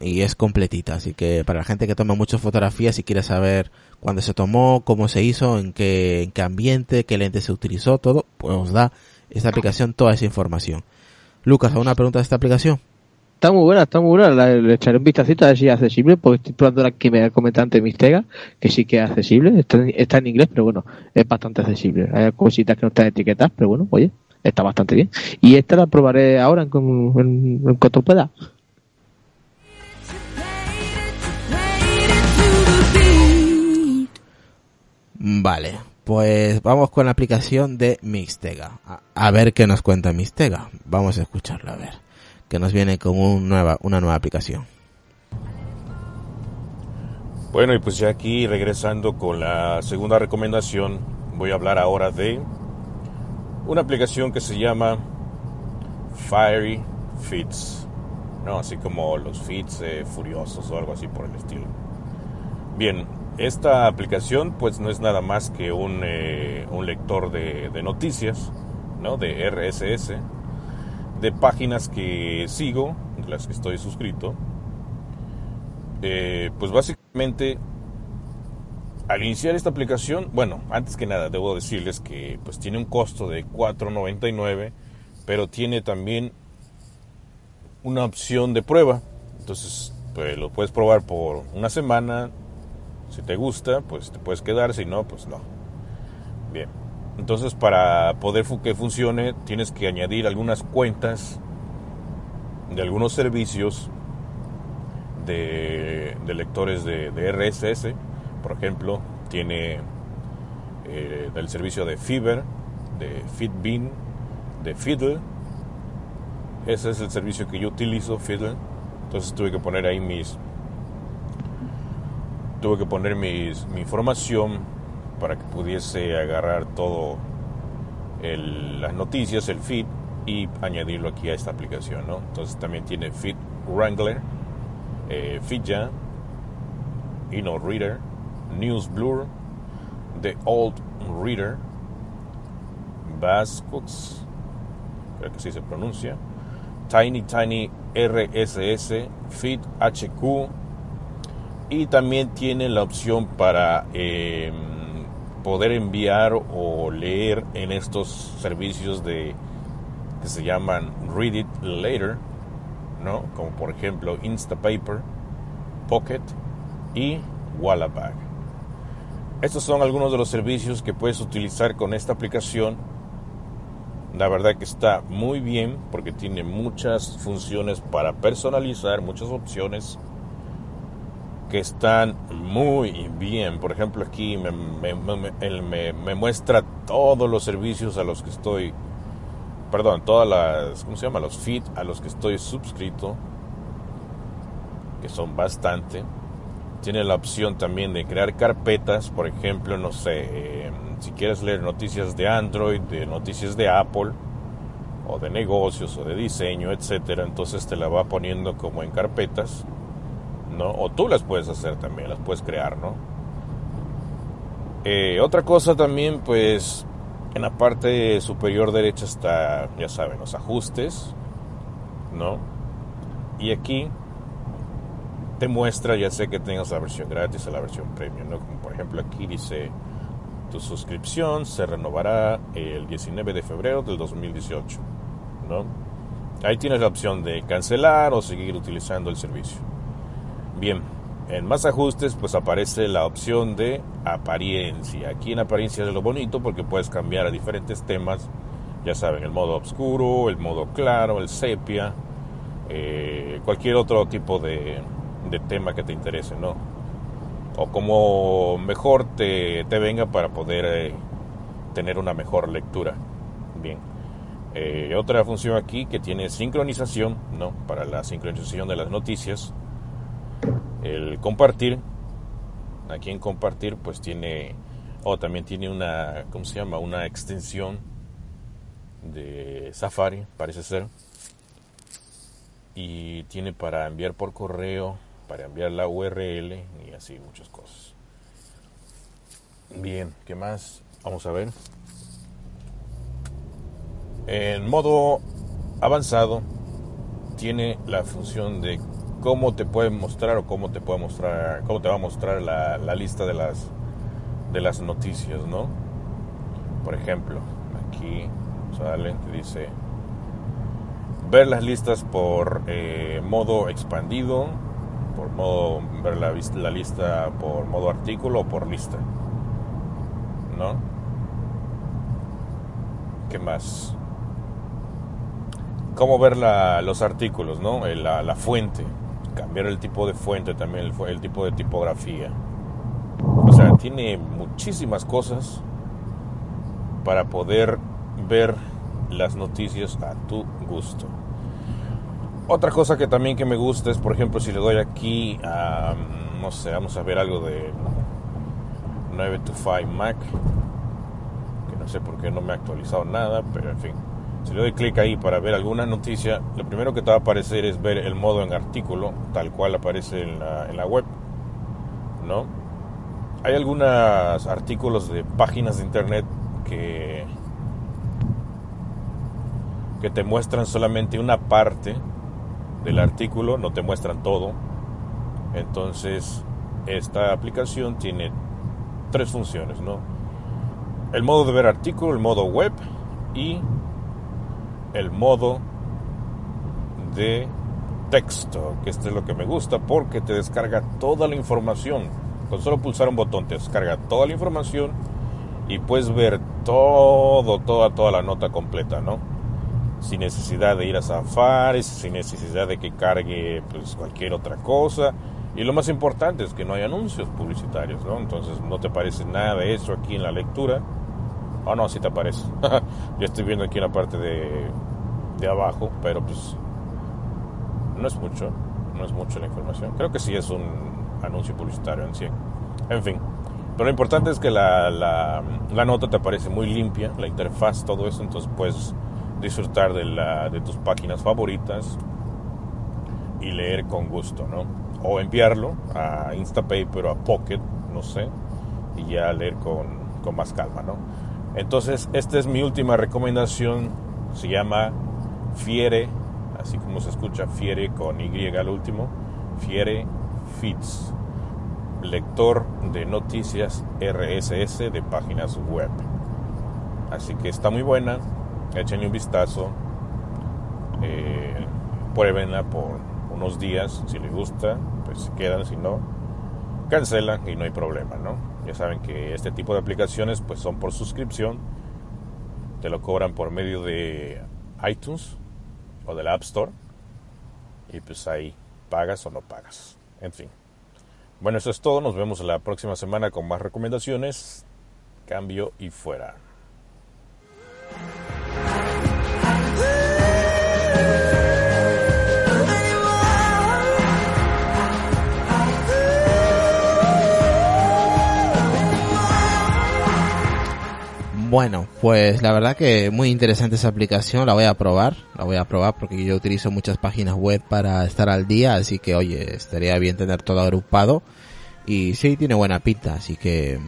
Y es completita, así que para la gente que toma muchas fotografías y quiere saber cuándo se tomó, cómo se hizo, en qué, en qué ambiente, qué lente se utilizó, todo, pues os da esta aplicación toda esa información. Lucas, ¿alguna pregunta de esta aplicación? Está muy buena, está muy buena. La- Le echaré un vistacito a ver si es accesible, porque estoy probando la que me comentado antes Mistega, que sí que es accesible. Está en inglés, pero bueno, es bastante accesible. Hay cositas que no están etiquetadas, pero bueno, oye, está bastante bien. Y esta la probaré ahora en, en, en cuanto pueda. Vale, pues vamos con la aplicación de Mixtega. A, a ver qué nos cuenta Mixtega. Vamos a escucharlo, a ver. Que nos viene con una nueva aplicación. Bueno, y pues ya aquí regresando con la segunda recomendación, voy a hablar ahora de una aplicación que se llama Fiery Fits, ¿no? Así como los fits furiosos o algo así por el estilo. Bien, esta aplicación pues no es nada más que un, eh, un lector de, de noticias, ¿no? De RSS, de páginas que sigo, de las que estoy suscrito, eh, pues básicamente al iniciar esta aplicación, bueno, antes que nada debo decirles que pues tiene un costo de 4.99, pero tiene también una opción de prueba. Entonces, pues lo puedes probar por una semana. Si te gusta, pues te puedes quedar, si no, pues no. Bien. Entonces, para poder que funcione, tienes que añadir algunas cuentas de algunos servicios de, lectores de, RSS. Por ejemplo, tiene eh, del servicio de Fiverr, de Fitbin, de Fiddle. Ese es el servicio que yo utilizo, Fiddle. Entonces tuve que poner ahí mis... Tuve que poner mis, mi información para que pudiese agarrar todo las noticias, el feed, y añadirlo aquí a esta aplicación, ¿no? Entonces también tiene Feed Wrangler, eh, Fitja, Inno Reader, News The Old Reader, Bascox, creo que así se pronuncia, Tiny Tiny RSS, Feed HQ y también tiene la opción para eh, poder enviar o leer en estos servicios de que se llaman Read It Later, ¿no? Como por ejemplo Instapaper, Pocket y Wallabag. Estos son algunos de los servicios que puedes utilizar con esta aplicación. La verdad que está muy bien porque tiene muchas funciones para personalizar, muchas opciones que están muy bien. Por ejemplo, aquí me, me, me- muestra todos los servicios a los que estoy, perdón, todas las, ¿cómo se llama? Los feed a los que estoy suscrito, que son bastante. Tiene la opción también de crear carpetas, por ejemplo, no sé, eh, si quieres leer noticias de Android, de noticias de Apple, o de negocios, o de diseño, etcétera, entonces te la va poniendo como en carpetas. O tú las puedes hacer también, las puedes crear, ¿no? Eh, otra cosa también, pues, en la parte superior derecha está, ya saben, los ajustes, ¿no? Y aquí te muestra, ya sé que tengas la versión gratis o la versión premium, ¿no? Como por ejemplo aquí dice, tu suscripción se renovará el 19 de febrero del 2018, ¿no? Ahí tienes la opción de cancelar o seguir utilizando el servicio. Bien, en más ajustes pues aparece la opción de apariencia. Aquí en apariencia es lo bonito porque puedes cambiar a diferentes temas. Ya saben, el modo oscuro, el modo claro, el sepia, eh, cualquier otro tipo de, tema que te interese, ¿no? O como mejor te, te venga para poder eh, tener una mejor lectura. Bien. Eh, otra función aquí que tiene sincronización, ¿no? Para la sincronización de las noticias el compartir. Aquí en compartir pues tiene o también tiene una cómo se llama una extensión de Safari parece ser. Y tiene para enviar por correo para enviar la URL y así muchas cosas. Bien qué más vamos a ver. En modo avanzado tiene la función de cómo te puede mostrar o cómo te puede mostrar, cómo te va a mostrar la, la lista de las de las noticias, ¿no? Por ejemplo, aquí sale, te dice ver las listas por eh, modo expandido, por modo ver la, la lista por modo artículo o por lista, ¿no? ¿Qué más? cómo ver la- los artículos, ¿no? Eh, La, la fuente, cambiar el tipo de fuente también, el, tipo de tipografía. O sea, tiene muchísimas cosas para poder ver las noticias a tu gusto. Otra cosa que también que me gusta es, por ejemplo, si le doy aquí a, no sé, vamos a ver algo de 9 to 5 Mac, que no sé por qué no me ha actualizado nada, pero en fin. Si le doy clic ahí para ver alguna noticia, lo primero que te va a aparecer es ver el modo en artículo, tal cual aparece en la, web, ¿no? Hay algunos artículos de páginas de internet que, que te muestran solamente una parte del artículo, no te muestran todo. Entonces, esta aplicación tiene tres funciones, ¿no? El modo de ver artículo, el modo web y el modo de texto, que este es lo que me gusta porque te descarga toda la información. Con solo pulsar un botón te descarga toda la información y puedes ver todo, toda, toda la nota completa, ¿no? Sin necesidad de ir a Safari, sin necesidad de que cargue pues, cualquier otra cosa. Y lo más importante es que no hay anuncios publicitarios, ¿no? Entonces no te aparece nada de eso aquí en la lectura. Oh, no, sí te aparece. [laughs] Yo estoy viendo aquí en la parte de, de abajo, pero pues no es mucho, no es mucho la información. Creo que sí es un anuncio publicitario en sí. En fin, pero lo importante es que la, la, la nota te aparece muy limpia, la interfaz, todo eso, entonces puedes disfrutar de, la, de tus páginas favoritas y leer con gusto, ¿no? O enviarlo a Instapaper o a Pocket, no sé, y ya leer con, con más calma, ¿no? Entonces, esta es mi última recomendación, se llama Fiere, así como se escucha, Fiere con Y al último, Fiere Feeds, lector de noticias RSS de páginas web. Así que está muy buena, échenle un vistazo, eh, pruébenla por unos días, si les gusta, pues se quedan, si no, cancelan y no hay problema, ¿no? Ya saben que este tipo de aplicaciones pues son por suscripción, te lo cobran por medio de iTunes o del App Store. Y pues ahí pagas o no pagas, en fin. Bueno, eso es todo, nos vemos la próxima semana con más recomendaciones, cambio y fuera. Bueno, pues la verdad que muy interesante esa aplicación, la voy a probar, la voy a probar porque yo utilizo muchas páginas web para estar al día, así que oye, estaría bien tener todo agrupado y sí, tiene buena pinta, así que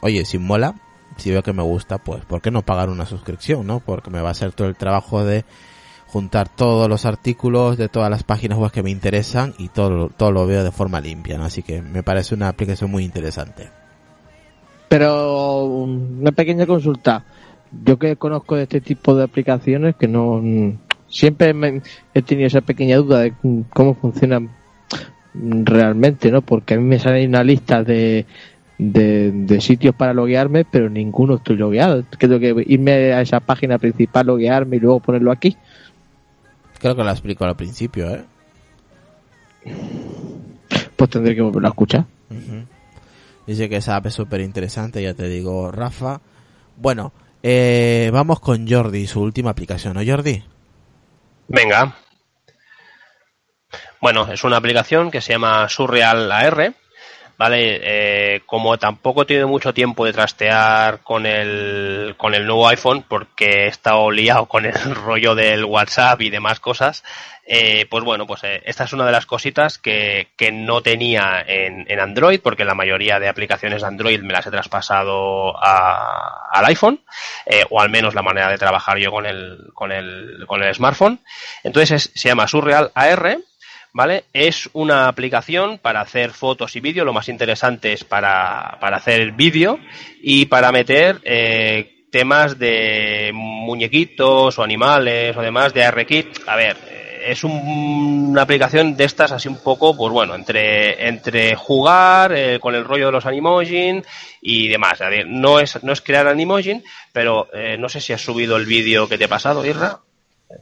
oye, si mola, si veo que me gusta, pues ¿por qué no pagar una suscripción, no? Porque me va a hacer todo el trabajo de juntar todos los artículos de todas las páginas web que me interesan y todo, todo lo veo de forma limpia, ¿no? Así que me parece una aplicación muy interesante. Pero una pequeña consulta. Yo que conozco de este tipo de aplicaciones que no siempre me- he tenido esa pequeña duda de cómo funcionan realmente, ¿no? Porque a mí me sale una lista de, de, de sitios para loguearme, pero ninguno estoy logueado. Tengo que irme a esa página principal, loguearme y luego ponerlo aquí. Creo que lo explico al principio, ¿eh? Pues tendré que volverlo a escuchar. Ujú. Dice que esa app es súper interesante, ya te digo, Rafa. Bueno, eh, vamos con Jordi, su última aplicación, ¿no, Jordi? Venga. Bueno, es una aplicación que se llama Surreal AR. ¿Vale? Eh, como tampoco he tenido mucho tiempo de trastear con el, con el nuevo iPhone, porque he estado liado con el [laughs] rollo del WhatsApp y demás cosas, eh, pues bueno, pues eh, esta es una de las cositas que, que no tenía en, Android, porque la mayoría de aplicaciones de Android me las he traspasado al iPhone, o al menos la manera de trabajar yo con el, con el, con el smartphone. Entonces es- se llama Surreal AR, ¿vale? Es una aplicación para hacer fotos y vídeo, lo más interesante es para, para hacer vídeo y para meter eh, temas de muñequitos o animales o demás de ARKit. A ver, es un- una aplicación de estas así un poco, pues bueno, entre, entre jugar eh, con el rollo de los Animojin y demás. A ver, no es, no es crear Animojin, pero eh, no sé si has subido el vídeo que te he pasado, Irra.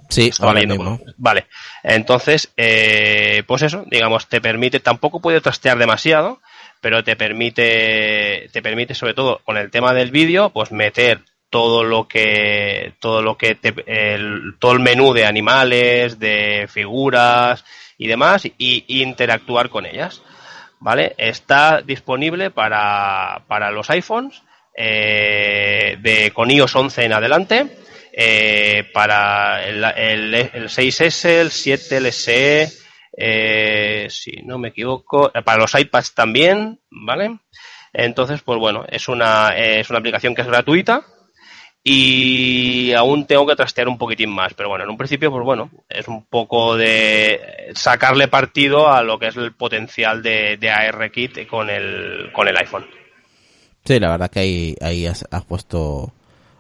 Sí, Estaba ahora mismo. pues, Vale. Entonces, eh, pues eso, digamos, te permite, tampoco puede trastear demasiado, pero te permite, te permite sobre todo con el tema del vídeo, pues meter todo lo que, todo lo que te, el, todo el menú de animales, de figuras y demás, y, y interactuar con ellas. ¿Vale? Está disponible para, para los iPhones, eh, de, con iOS 11 en adelante, eh, para el, el, el 6S, el 7, el SE, eh, si no me equivoco, para los iPads también, ¿vale? Entonces, pues bueno, es una, es una aplicación que es gratuita y aún tengo que trastear un poquitín más, pero bueno, en un principio, pues bueno, es un poco de sacarle partido a lo que es el potencial de, de ARKit con el, con el iPhone. Sí, la verdad que ahí, ahí has, has puesto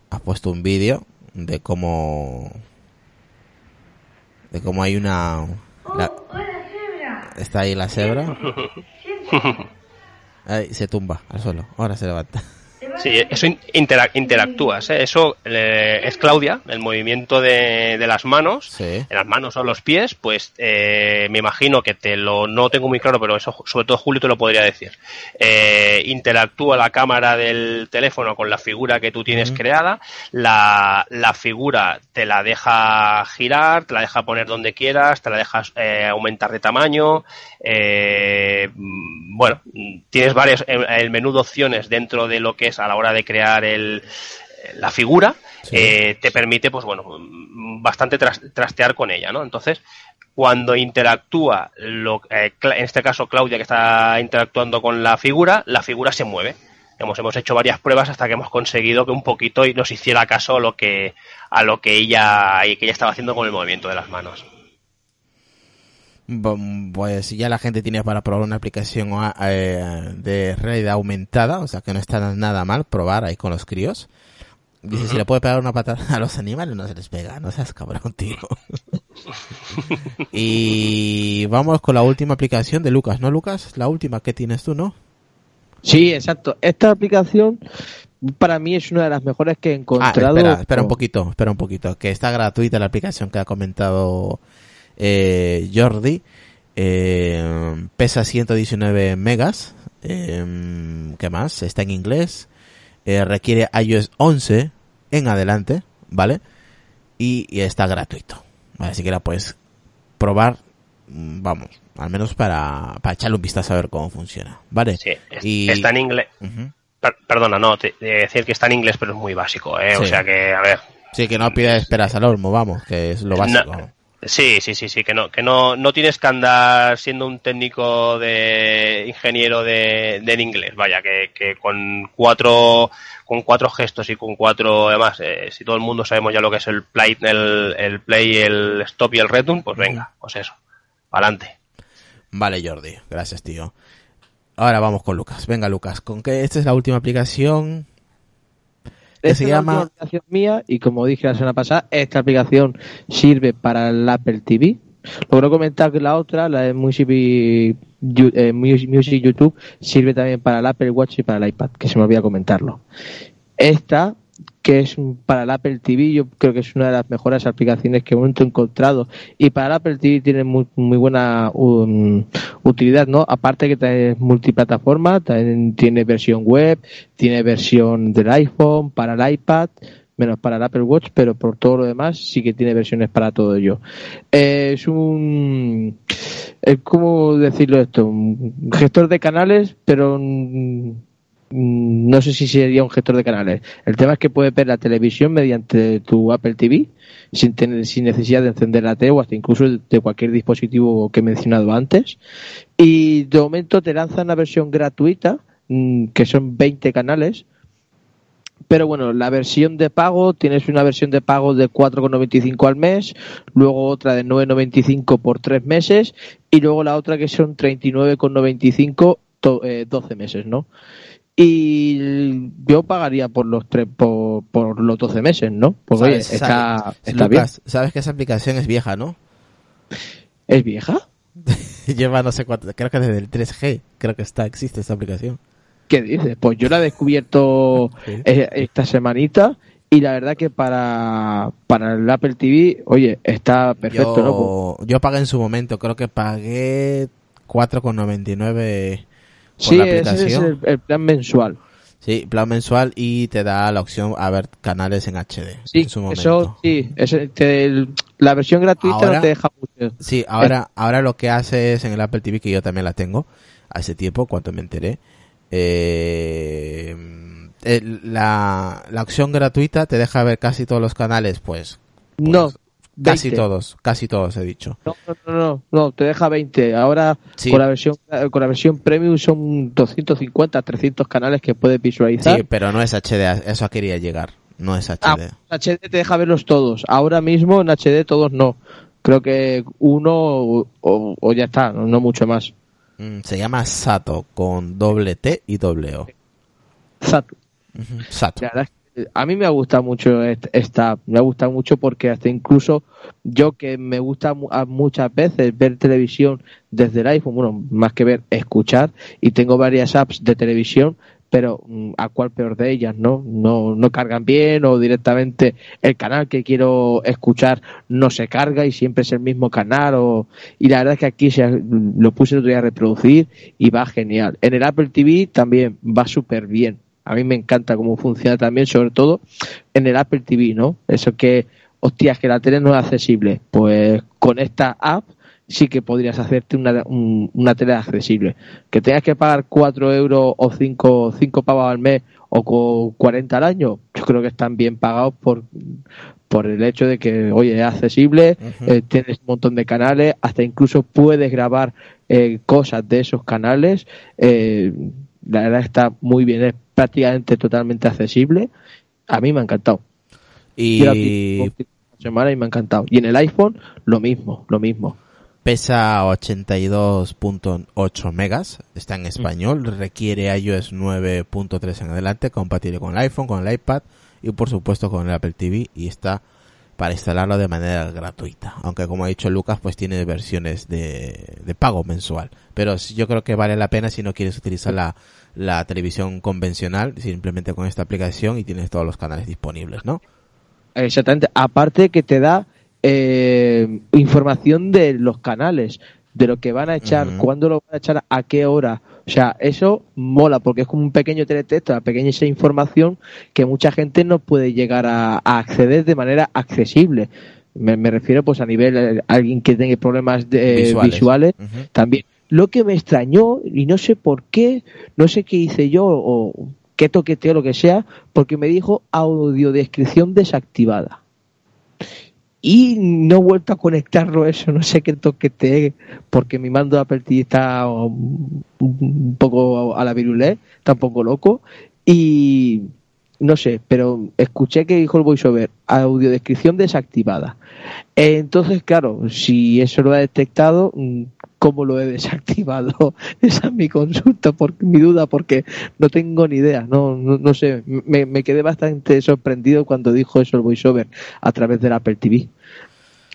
has puesto un vídeo de cómo de cómo hay una la- está ahí la cebra [laughs] Ahí se tumba al suelo. Ahora se levanta Sí, eso in- intera- interactúas, ¿eh? Eso eh, es Claudia, el movimiento de, de las manos, sí en las manos o los pies, pues eh, me imagino que te lo, no tengo muy claro, pero eso sobre todo Julio te lo podría decir. Eh, interactúa la cámara del teléfono con la figura que tú tienes creada, la, la figura te la deja girar, te la deja poner donde quieras, te la dejas aumentar de tamaño, bueno, tienes varias, el, el menú de opciones dentro de lo que es a la hora de crear el, la figura, eh, te permite, pues bueno, bastante tras- trastear con ella, ¿no? Entonces, cuando interactúa, lo, eh, en este caso Claudia que está interactuando con la figura, la figura se mueve. Hemos, hemos hecho varias pruebas hasta que hemos conseguido que un poquito y nos hiciera caso a lo que a lo que ella que ella estaba haciendo con el movimiento de las manos. Pues si ya la gente tiene para probar una aplicación eh, de realidad aumentada, o sea que no está nada mal probar ahí con los críos. Dice, si le puede pegar una patada a los animales, no se les pega, no seas cabrón, tío. [laughs] y vamos con la última aplicación de Lucas, ¿no, Lucas? La última que tienes tú, ¿no? Sí, exacto. Esta aplicación para mí es una de las mejores que he Ah, encontrado. espera, espera un poquito, espera un poquito, que está gratuita la aplicación que ha comentado eh, Jordi. Eh, pesa 119 megas. Eh, ¿Qué más? Está en inglés. Eh, requiere iOS 11 en adelante, ¿vale? Y, y está gratuito. ¿vale? Así que la puedes probar, mm, vamos, al menos para, para echarle un vistazo a ver cómo funciona, ¿vale? Sí, es- Y- está en inglés. Per- perdona, no, te, te decir que está en inglés, pero es muy básico, ¿eh? O Sí. sea que, a ver, Sí, que no pidas esperas al olmo, vamos, que es lo básico. No, sí, sí, sí, sí, que no, que no, no tienes que andar siendo un técnico de ingeniero de, del inglés, vaya, que, con cuatro, con cuatro gestos y con cuatro, además, eh, si todo el mundo sabemos ya lo que es el play, el, el play, el stop y el return, pues venga, pues eso, adelante. Vale, Jordi, gracias, tío. Ahora vamos con Lucas. Venga, Lucas, con que esta es la última aplicación que se llama aplicación mía y como dije la semana pasada, esta aplicación sirve para el Apple TV. Logro comentar que la otra, la de Music, eh, Music Music YouTube, sirve también para el Apple Watch y para el iPad, que se me olvida comentarlo. Esta, que es un- para el Apple TV, yo creo que es una de las mejores aplicaciones que hemos encontrado. Y para el Apple TV tiene muy, muy buena um, utilidad, ¿no? Aparte que es multiplataforma, también tiene versión web, tiene versión del iPhone, para el iPad, menos para el Apple Watch, pero por todo lo demás sí que tiene versiones para todo ello. Eh, es un... Es como decirlo esto, un gestor de canales, pero mm, no sé si sería un gestor de canales. El tema es que puedes ver la televisión mediante tu Apple TV sin tener sin necesidad de encender la tele o hasta incluso de cualquier dispositivo que he mencionado antes. Y de momento te lanza una versión gratuita mm, que son 20 canales. Pero bueno, la versión de pago, tienes una versión de pago de 4,95 al mes, luego otra de 9,95 por tres meses y luego la otra que son 39,95 to- eh, 12 meses, ¿no? Y yo pagaría por los tres, por, por los 12 meses, ¿no? Porque oye, ¿Sabes- está, sabes- está bien. Sabes que esa aplicación es vieja, ¿no? ¿Es vieja? [laughs] Lleva no sé cuánto, creo que desde el 3G, creo que está, existe esta aplicación. ¿Qué dices? Pues yo la he descubierto [laughs] Sí. eh, esta semanita y la verdad que para, para el Apple TV, oye, está perfecto, yo, ¿no? Yo pagué en su momento, creo que pagué 4,99 por Sí, la ese es el, el plan mensual. Sí, plan mensual y te da la opción a ver canales en HD Sí, en su momento. eso sí, te- la versión gratuita Ahora- no te deja mucho. Sí, ahora, ahora lo que hace es en el Apple TV, que yo también la tengo, hace tiempo, cuando me enteré, eh, la, la opción gratuita te deja ver casi todos los canales, pues, no, casi 20. todos, casi todos he dicho. No, no, no, no, te deja 20. Ahora Sí. con la versión con la versión premium son 250, 300 canales que puedes visualizar. Sí, pero no es HD, eso quería llegar, no es Ah, HD. en HD te deja verlos todos. Ahora mismo en HD todos no. Creo que uno o, o- ya está, no, mucho más. Mm, se llama Sato, con doble T y doble O. Exacto. Ujú, Sato. La verdad es que a mí me ha gustado mucho est- esta, me ha gustado mucho porque hasta incluso yo que me gusta muchas veces ver televisión desde el iPhone, bueno, más que ver, escuchar, y tengo varias apps de televisión, pero mm, a cuál peor de ellas, ¿no? No, no cargan bien o directamente el canal que quiero escuchar no se carga y siempre es el mismo canal o, y la verdad es que aquí se, lo puse el otro día a reproducir y va genial. En el Apple TV también va súper bien. A mí me encanta cómo funciona también, sobre todo en el Apple TV, ¿no? Eso que, hostias, que la tele no es accesible. Pues con esta app sí que podrías hacerte una, un- una tele accesible. Que tengas que pagar 4 euros o 5, cinco pavos al mes o con 40 al año, yo creo que están bien pagados por, por el hecho de que, oye, es accesible, eh, tienes un montón de canales, hasta incluso puedes grabar eh, cosas de esos canales. eh, la verdad está muy bien, es prácticamente totalmente accesible. A mí me ha encantado. Y semana y me ha encantado. Y en el iPhone, lo mismo, lo mismo. pesa 82.8 megas, está en español, requiere iOS 9.3 en adelante, compatible con el iPhone, con el iPad y por supuesto con el Apple TV y está para instalarlo de manera gratuita. Aunque como ha dicho Lucas, pues tiene versiones de, de pago mensual. Pero yo creo que vale la pena si no quieres utilizar la, la televisión convencional, simplemente con esta aplicación y tienes todos los canales disponibles, ¿no? Exactamente. Aparte que te da eh, información de los canales, de lo que van a echar, cuándo lo van a echar, a qué hora. O sea, eso mola porque es como un pequeño teletexto, una pequeña información que mucha gente no puede llegar a, a acceder de manera accesible. Me, me refiero pues a nivel eh, alguien que tenga problemas de, Visuales. visuales, también. Lo que me extrañó, y no sé por qué, no sé qué hice yo o qué toqueteo lo que sea, porque me dijo audiodescripción desactivada. Y no he vuelto a conectarlo eso, no sé qué toquete, porque mi mando de Apple está um, un poco a la virulé, está un poco loco. Y no sé, pero escuché que dijo el voiceover, audiodescripción desactivada. Entonces, claro, si eso lo ha detectado, mm, ¿cómo lo he desactivado? [laughs] Esa es mi consulta, porque, mi duda, porque no tengo ni idea, no, no, sé, me, quedé bastante sorprendido cuando dijo eso el voiceover a través del Apple TV.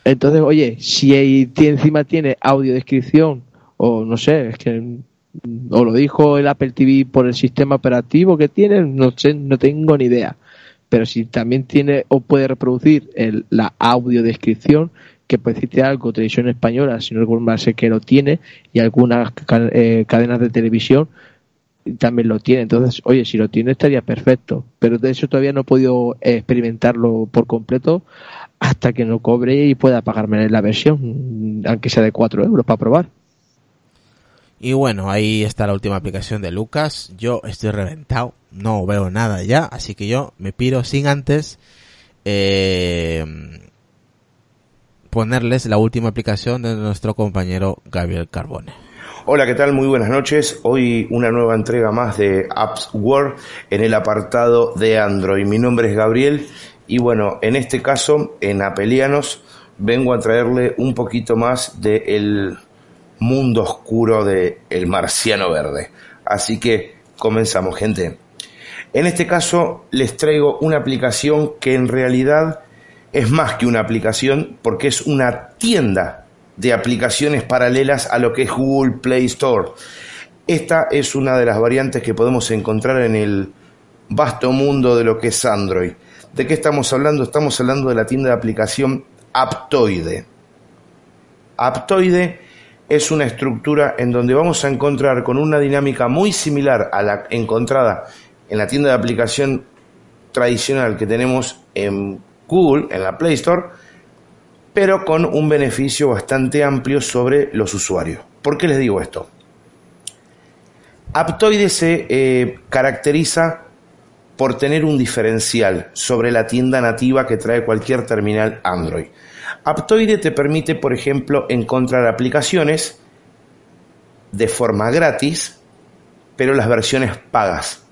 Entonces, oye, si encima tiene audiodescripción, o no sé, es que mm, o lo dijo el Apple TV por el sistema operativo que tiene, no sé, no tengo ni idea. Pero si también tiene o puede reproducir el, la audiodescripción, que decirte algo, televisión española, si no recuerdo sé que lo tiene, y algunas eh, cadenas de televisión también lo tiene. Entonces, oye, si lo tiene estaría perfecto. Pero de eso todavía no he podido experimentarlo por completo hasta que no cobre y pueda pagarme la versión, aunque sea de 4 euros para probar. Y bueno, ahí está la última aplicación de Lucas. Yo estoy reventado, no veo nada ya, así que yo me piro sin antes eh, ponerles la última aplicación de nuestro compañero Gabriel Carbone. Hola, ¿qué tal? Muy buenas noches. Hoy una nueva entrega más de Apps World en el apartado de Android. Mi nombre es Gabriel y bueno, en este caso, en Apelianos, vengo a traerle un poquito más del mundo oscuro de El Marciano Verde. Así que comenzamos, gente. En este caso les traigo una aplicación que en realidad es más que una aplicación porque es una tienda de aplicaciones paralelas a lo que es Google Play Store. Esta es una de las variantes que podemos encontrar en el vasto mundo de lo que es Android. ¿De qué estamos hablando? Estamos hablando de la tienda de aplicación Aptoide. Aptoide es una estructura en donde vamos a encontrar con una dinámica muy similar a la encontrada en la tienda de aplicación tradicional que tenemos en Google, en la Play Store, pero con un beneficio bastante amplio sobre los usuarios. ¿Por qué les digo esto? Aptoide se eh, caracteriza por tener un diferencial sobre la tienda nativa que trae cualquier terminal Android. Aptoide te permite, por ejemplo, encontrar aplicaciones de forma gratis, pero las versiones pagas,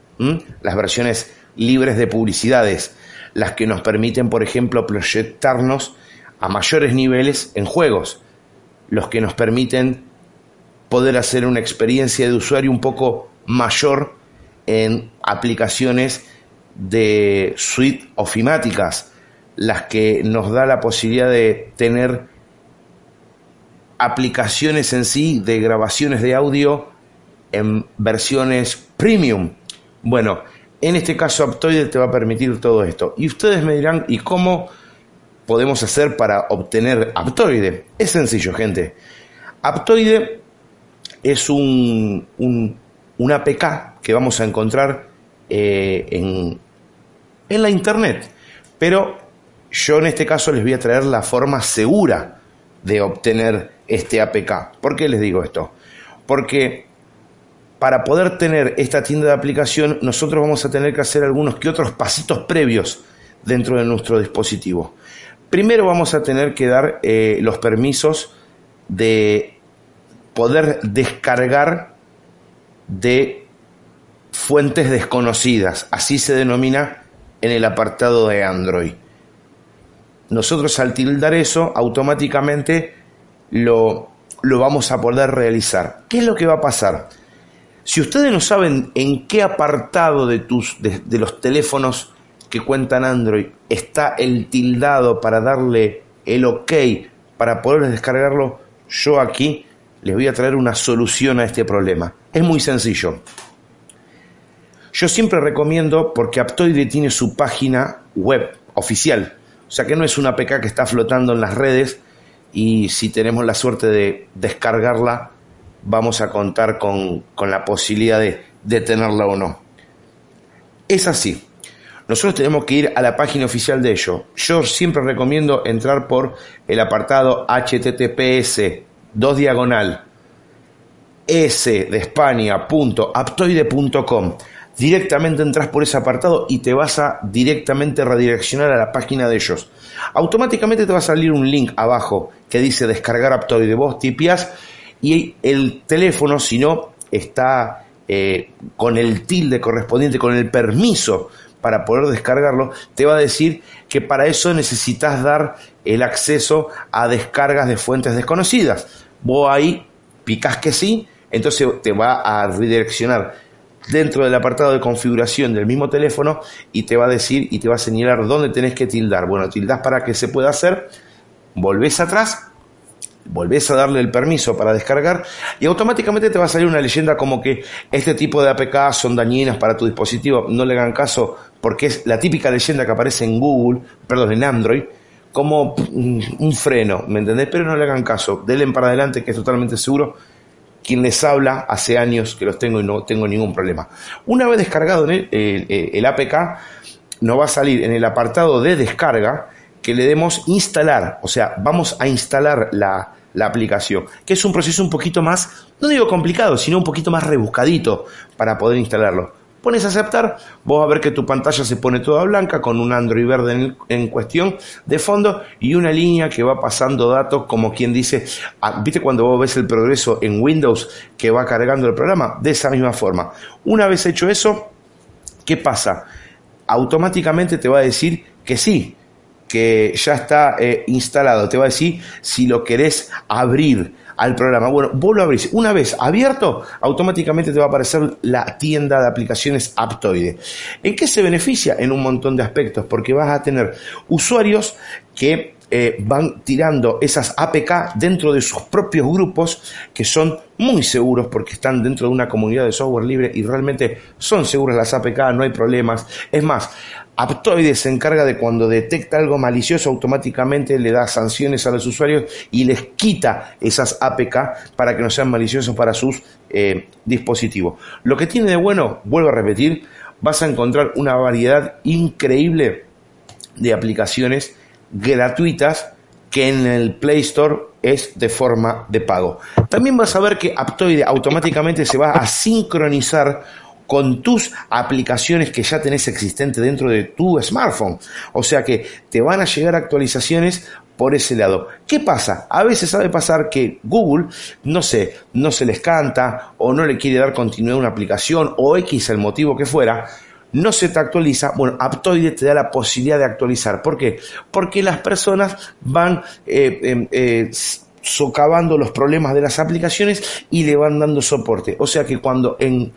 las versiones libres de publicidades, las que nos permiten, por ejemplo, proyectarnos a mayores niveles en juegos, los que nos permiten poder hacer una experiencia de usuario un poco mayor en aplicaciones de suite ofimáticas, las que nos da la posibilidad de tener aplicaciones en sí de grabaciones de audio en versiones premium. Bueno, en este caso Aptoide te va a permitir todo esto. Y ustedes me dirán, ¿y cómo podemos hacer para obtener Aptoide? Es sencillo, gente. Aptoide es un, un, un APK que vamos a encontrar eh, en, en la internet. Pero yo en este caso les voy a traer la forma segura de obtener este APK. ¿Por qué les digo esto? Porque para poder tener esta tienda de aplicación, nosotros vamos a tener que hacer algunos que otros pasitos previos dentro de nuestro dispositivo. Primero vamos a tener que dar eh, los permisos de poder descargar de fuentes desconocidas, así se denomina en el apartado de Android. Nosotros al tildar eso, automáticamente lo, lo vamos a poder realizar. ¿Qué es lo que va a pasar? Si ustedes no saben en qué apartado de, tus, de, los teléfonos que cuentan Android está el tildado para darle el ok para poder descargarlo, yo aquí les voy a traer una solución a este problema. Es muy sencillo. Yo siempre recomiendo, porque Aptoide tiene su página web oficial, o sea que no es una APK que está flotando en las redes y si tenemos la suerte de descargarla, vamos a contar con, con la posibilidad de, de tenerla o no. Es así. Nosotros tenemos que ir a la página oficial de ellos. Yo siempre recomiendo entrar por el apartado https 2 diagonal s de España punto aptoide.com. Directamente entras por ese apartado y te vas a directamente redireccionar a la página de ellos. Automáticamente te va a salir un link abajo que dice descargar Aptoide. Vos tipias y el teléfono, si no está eh, con el tilde correspondiente, con el permiso para poder descargarlo, te va a decir que para eso necesitas dar el acceso a descargas de fuentes desconocidas. Vos ahí picas que sí, entonces te va a redireccionar dentro del apartado de configuración del mismo teléfono y te va a decir y te va a señalar dónde tenés que tildar. Bueno, tildás para que se pueda hacer, volvés atrás, volvés a darle el permiso para descargar y automáticamente te va a salir una leyenda como que este tipo de APK son dañinas para tu dispositivo, no le hagan caso porque es la típica leyenda que aparece en Google, perdón, en Android, como un freno, ¿me entendés? Pero no le hagan caso, denle para adelante que es totalmente seguro. Quien les habla hace años que los tengo y no tengo ningún problema. Una vez descargado el, el, el APK, nos va a salir en el apartado de descarga que le demos instalar, o sea, vamos a instalar la, la aplicación, que es un proceso un poquito más, no digo complicado, sino un poquito más rebuscadito para poder instalarlo. Pones aceptar, vos a ver que tu pantalla se pone toda blanca con un Android verde en, en cuestión de fondo y una línea que va pasando datos como quien dice, ah, ¿viste cuando vos ves el progreso en Windows que va cargando el programa? De esa misma forma. Una vez hecho eso, ¿qué pasa? Automáticamente te va a decir que sí, que ya está eh, instalado. Te va a decir si lo querés abrir al programa. Bueno, vos lo abrís. Una vez abierto, automáticamente te va a aparecer la tienda de aplicaciones Aptoide. ¿En qué se beneficia? En un montón de aspectos, porque vas a tener usuarios que eh, van tirando esas APK dentro de sus propios grupos que son muy seguros porque están dentro de una comunidad de software libre y realmente son seguras las APK, no hay problemas. Es más, Aptoide se encarga de cuando detecta algo malicioso, automáticamente le da sanciones a los usuarios y les quita esas APK para que no sean maliciosos para sus eh, dispositivos. Lo que tiene de bueno, vuelvo a repetir, vas a encontrar una variedad increíble de aplicaciones gratuitas que en el Play Store es de forma de pago. También vas a ver que Aptoide automáticamente se va a sincronizar con tus aplicaciones que ya tenés existente dentro de tu smartphone. O sea que te van a llegar actualizaciones por ese lado. ¿Qué pasa? A veces sabe pasar que Google, no sé, no se les canta o no le quiere dar continuidad a una aplicación o X el motivo que fuera, no se te actualiza, bueno, Aptoide te da la posibilidad de actualizar. ¿Por qué? Porque las personas van eh, eh, eh, socavando los problemas de las aplicaciones y le van dando soporte. O sea que cuando en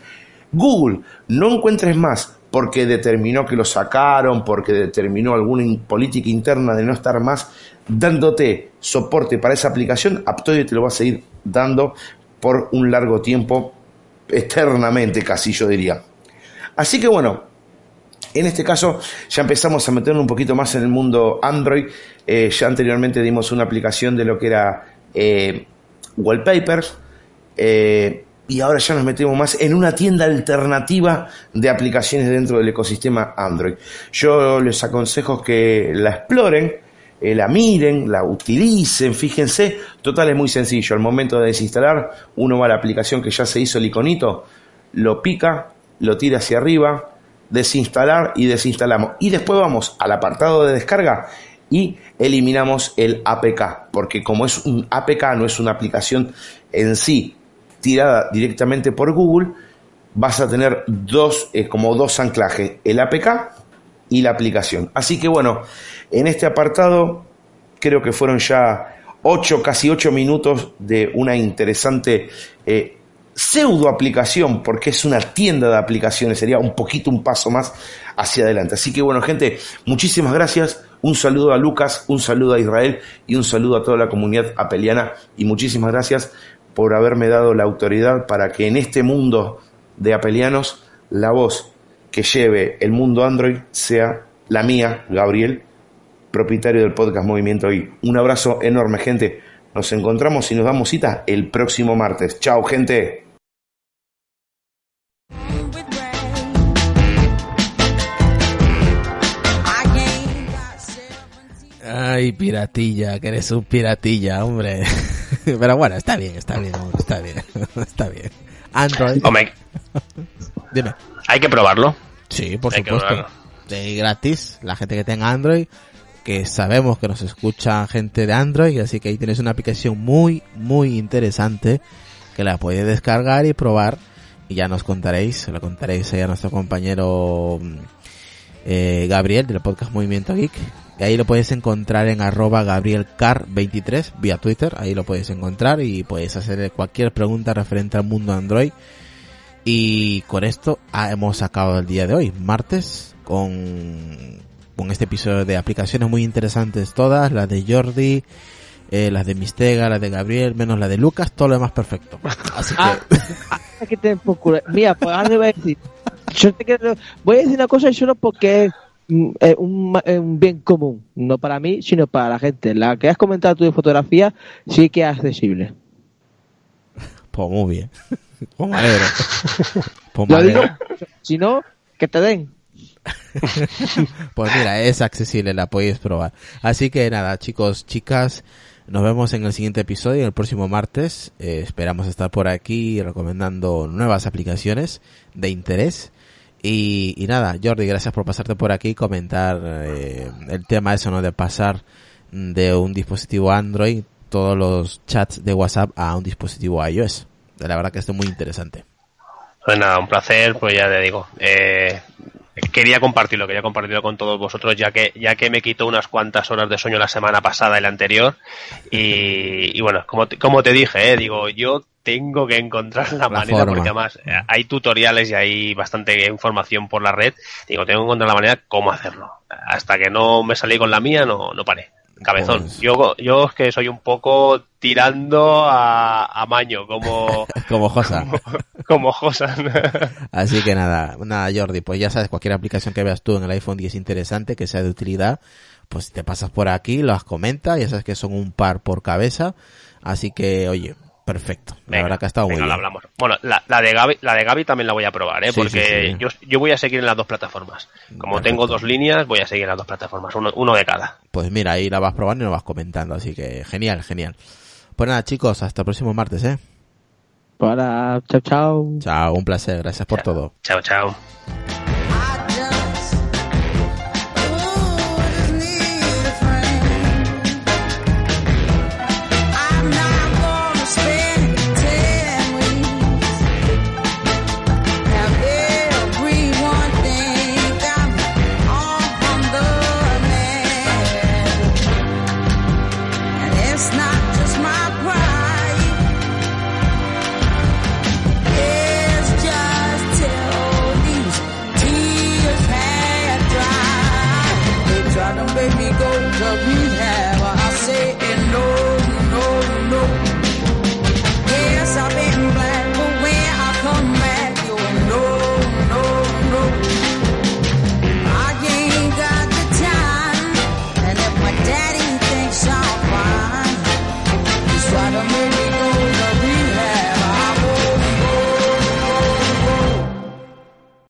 Google no encuentres más porque determinó que lo sacaron, porque determinó alguna política interna de no estar más dándote soporte para esa aplicación, Aptoide te lo va a seguir dando por un largo tiempo, eternamente casi yo diría. Así que bueno, en este caso ya empezamos a meternos un poquito más en el mundo Android. Eh, ya anteriormente dimos una aplicación de lo que era eh, wallpapers. Eh, y ahora ya nos metemos más en una tienda alternativa de aplicaciones dentro del ecosistema Android. Yo les aconsejo que la exploren, eh, la miren, la utilicen, fíjense. Total es muy sencillo. Al momento de desinstalar, uno va a la aplicación que ya se hizo el iconito, lo pica, lo tira hacia arriba, desinstalar y desinstalamos. Y después vamos al apartado de descarga y eliminamos el APK, porque como es un APK, no es una aplicación en sí tirada directamente por Google, vas a tener dos, eh, como dos anclajes, el APK y la aplicación. Así que bueno, en este apartado creo que fueron ya ocho, casi ocho minutos de una interesante eh, pseudo aplicación, porque es una tienda de aplicaciones, sería un poquito un paso más hacia adelante. Así que bueno, gente, muchísimas gracias. Un saludo a Lucas, un saludo a Israel y un saludo a toda la comunidad apeliana y muchísimas gracias por haberme dado la autoridad para que en este mundo de apelianos la voz que lleve el mundo Android sea la mía, Gabriel, propietario del podcast Movimiento I. Un abrazo enorme, gente. Nos encontramos y nos damos cita el próximo martes. Chao, gente. Ay, piratilla, que eres un piratilla, hombre. [laughs] Pero bueno, está bien, está bien, hombre, está bien, [laughs] está bien. Android. Hombre, Dime. hay que probarlo. Sí, por Hay supuesto. De gratis, la gente que tenga Android, que sabemos que nos escucha gente de Android, así que ahí tienes una aplicación muy, muy interesante que la podéis descargar y probar y ya nos contaréis, se lo contaréis ahí a nuestro compañero mm, eh, Gabriel del podcast Movimiento Geek. Y ahí lo puedes encontrar en arroba gabrielcar23 vía Twitter, ahí lo puedes encontrar y puedes hacer cualquier pregunta referente al mundo Android. Y con esto hemos acabado el día de hoy, martes, con, con este episodio de aplicaciones muy interesantes todas, las de Jordi, eh, las de Mistega, las de Gabriel, menos la de Lucas, todo lo demás perfecto. Así que, Ah, ah. Mira, pues ahora voy a decir. Yo te quiero, voy a decir una cosa solo porque es mm, eh, un, ma- eh, un bien común. No para mí, sino para la gente. La que has comentado tú de fotografía sí que es accesible. pues muy bien. Pues me alegro. Pues me Lo digo, si no, que te den. [laughs] Pues mira, es accesible, la podéis probar. Así que nada, chicos, chicas, nos vemos en el siguiente episodio, el próximo martes. Eh, esperamos estar por aquí recomendando nuevas aplicaciones de interés. Y, y nada, Jordi, gracias por pasarte por aquí y comentar eh, el tema eso, ¿no? De pasar de un dispositivo Android todos los chats de WhatsApp a un dispositivo iOS. La verdad que esto es muy interesante. Pues nada, un placer, pues ya te digo. Eh, quería compartirlo, quería compartirlo con todos vosotros, ya que, ya que me quitó unas cuantas horas de sueño la semana pasada y la anterior. Y, bueno, como como te dije, eh, digo, yo tengo que encontrar la, La manera, forma. porque además eh, hay tutoriales y hay bastante información por la red. Digo, tengo que encontrar la manera cómo hacerlo. Hasta que no me salí con la mía, no, no paré. Cabezón. Pues- Yo, yo es que soy un poco tirando a, a maño, como, Como [laughs] Josa. como Josan. [laughs] [laughs] Así que nada, nada Jordi, pues ya sabes, cualquier aplicación que veas tú en el iPhone 10 interesante, que sea de utilidad, pues te pasas por aquí, las comenta, ya sabes que son un par por cabeza, así que oye, perfecto, la Venga, verdad que ha estado venga, bien. hablamos. Bueno, la, la de Gaby, la de Gaby también la voy a probar, ¿eh? Sí, porque sí, sí. Yo, yo voy a seguir en las dos plataformas. Como Perfecto. tengo dos líneas, voy a seguir en las dos plataformas, uno, uno de cada. Pues mira, ahí la vas probando y lo vas comentando, así que genial, genial. Pues nada chicos, hasta el próximo martes, eh. Para, chao, chao. Chao, un placer, gracias por todo. Chao, chao.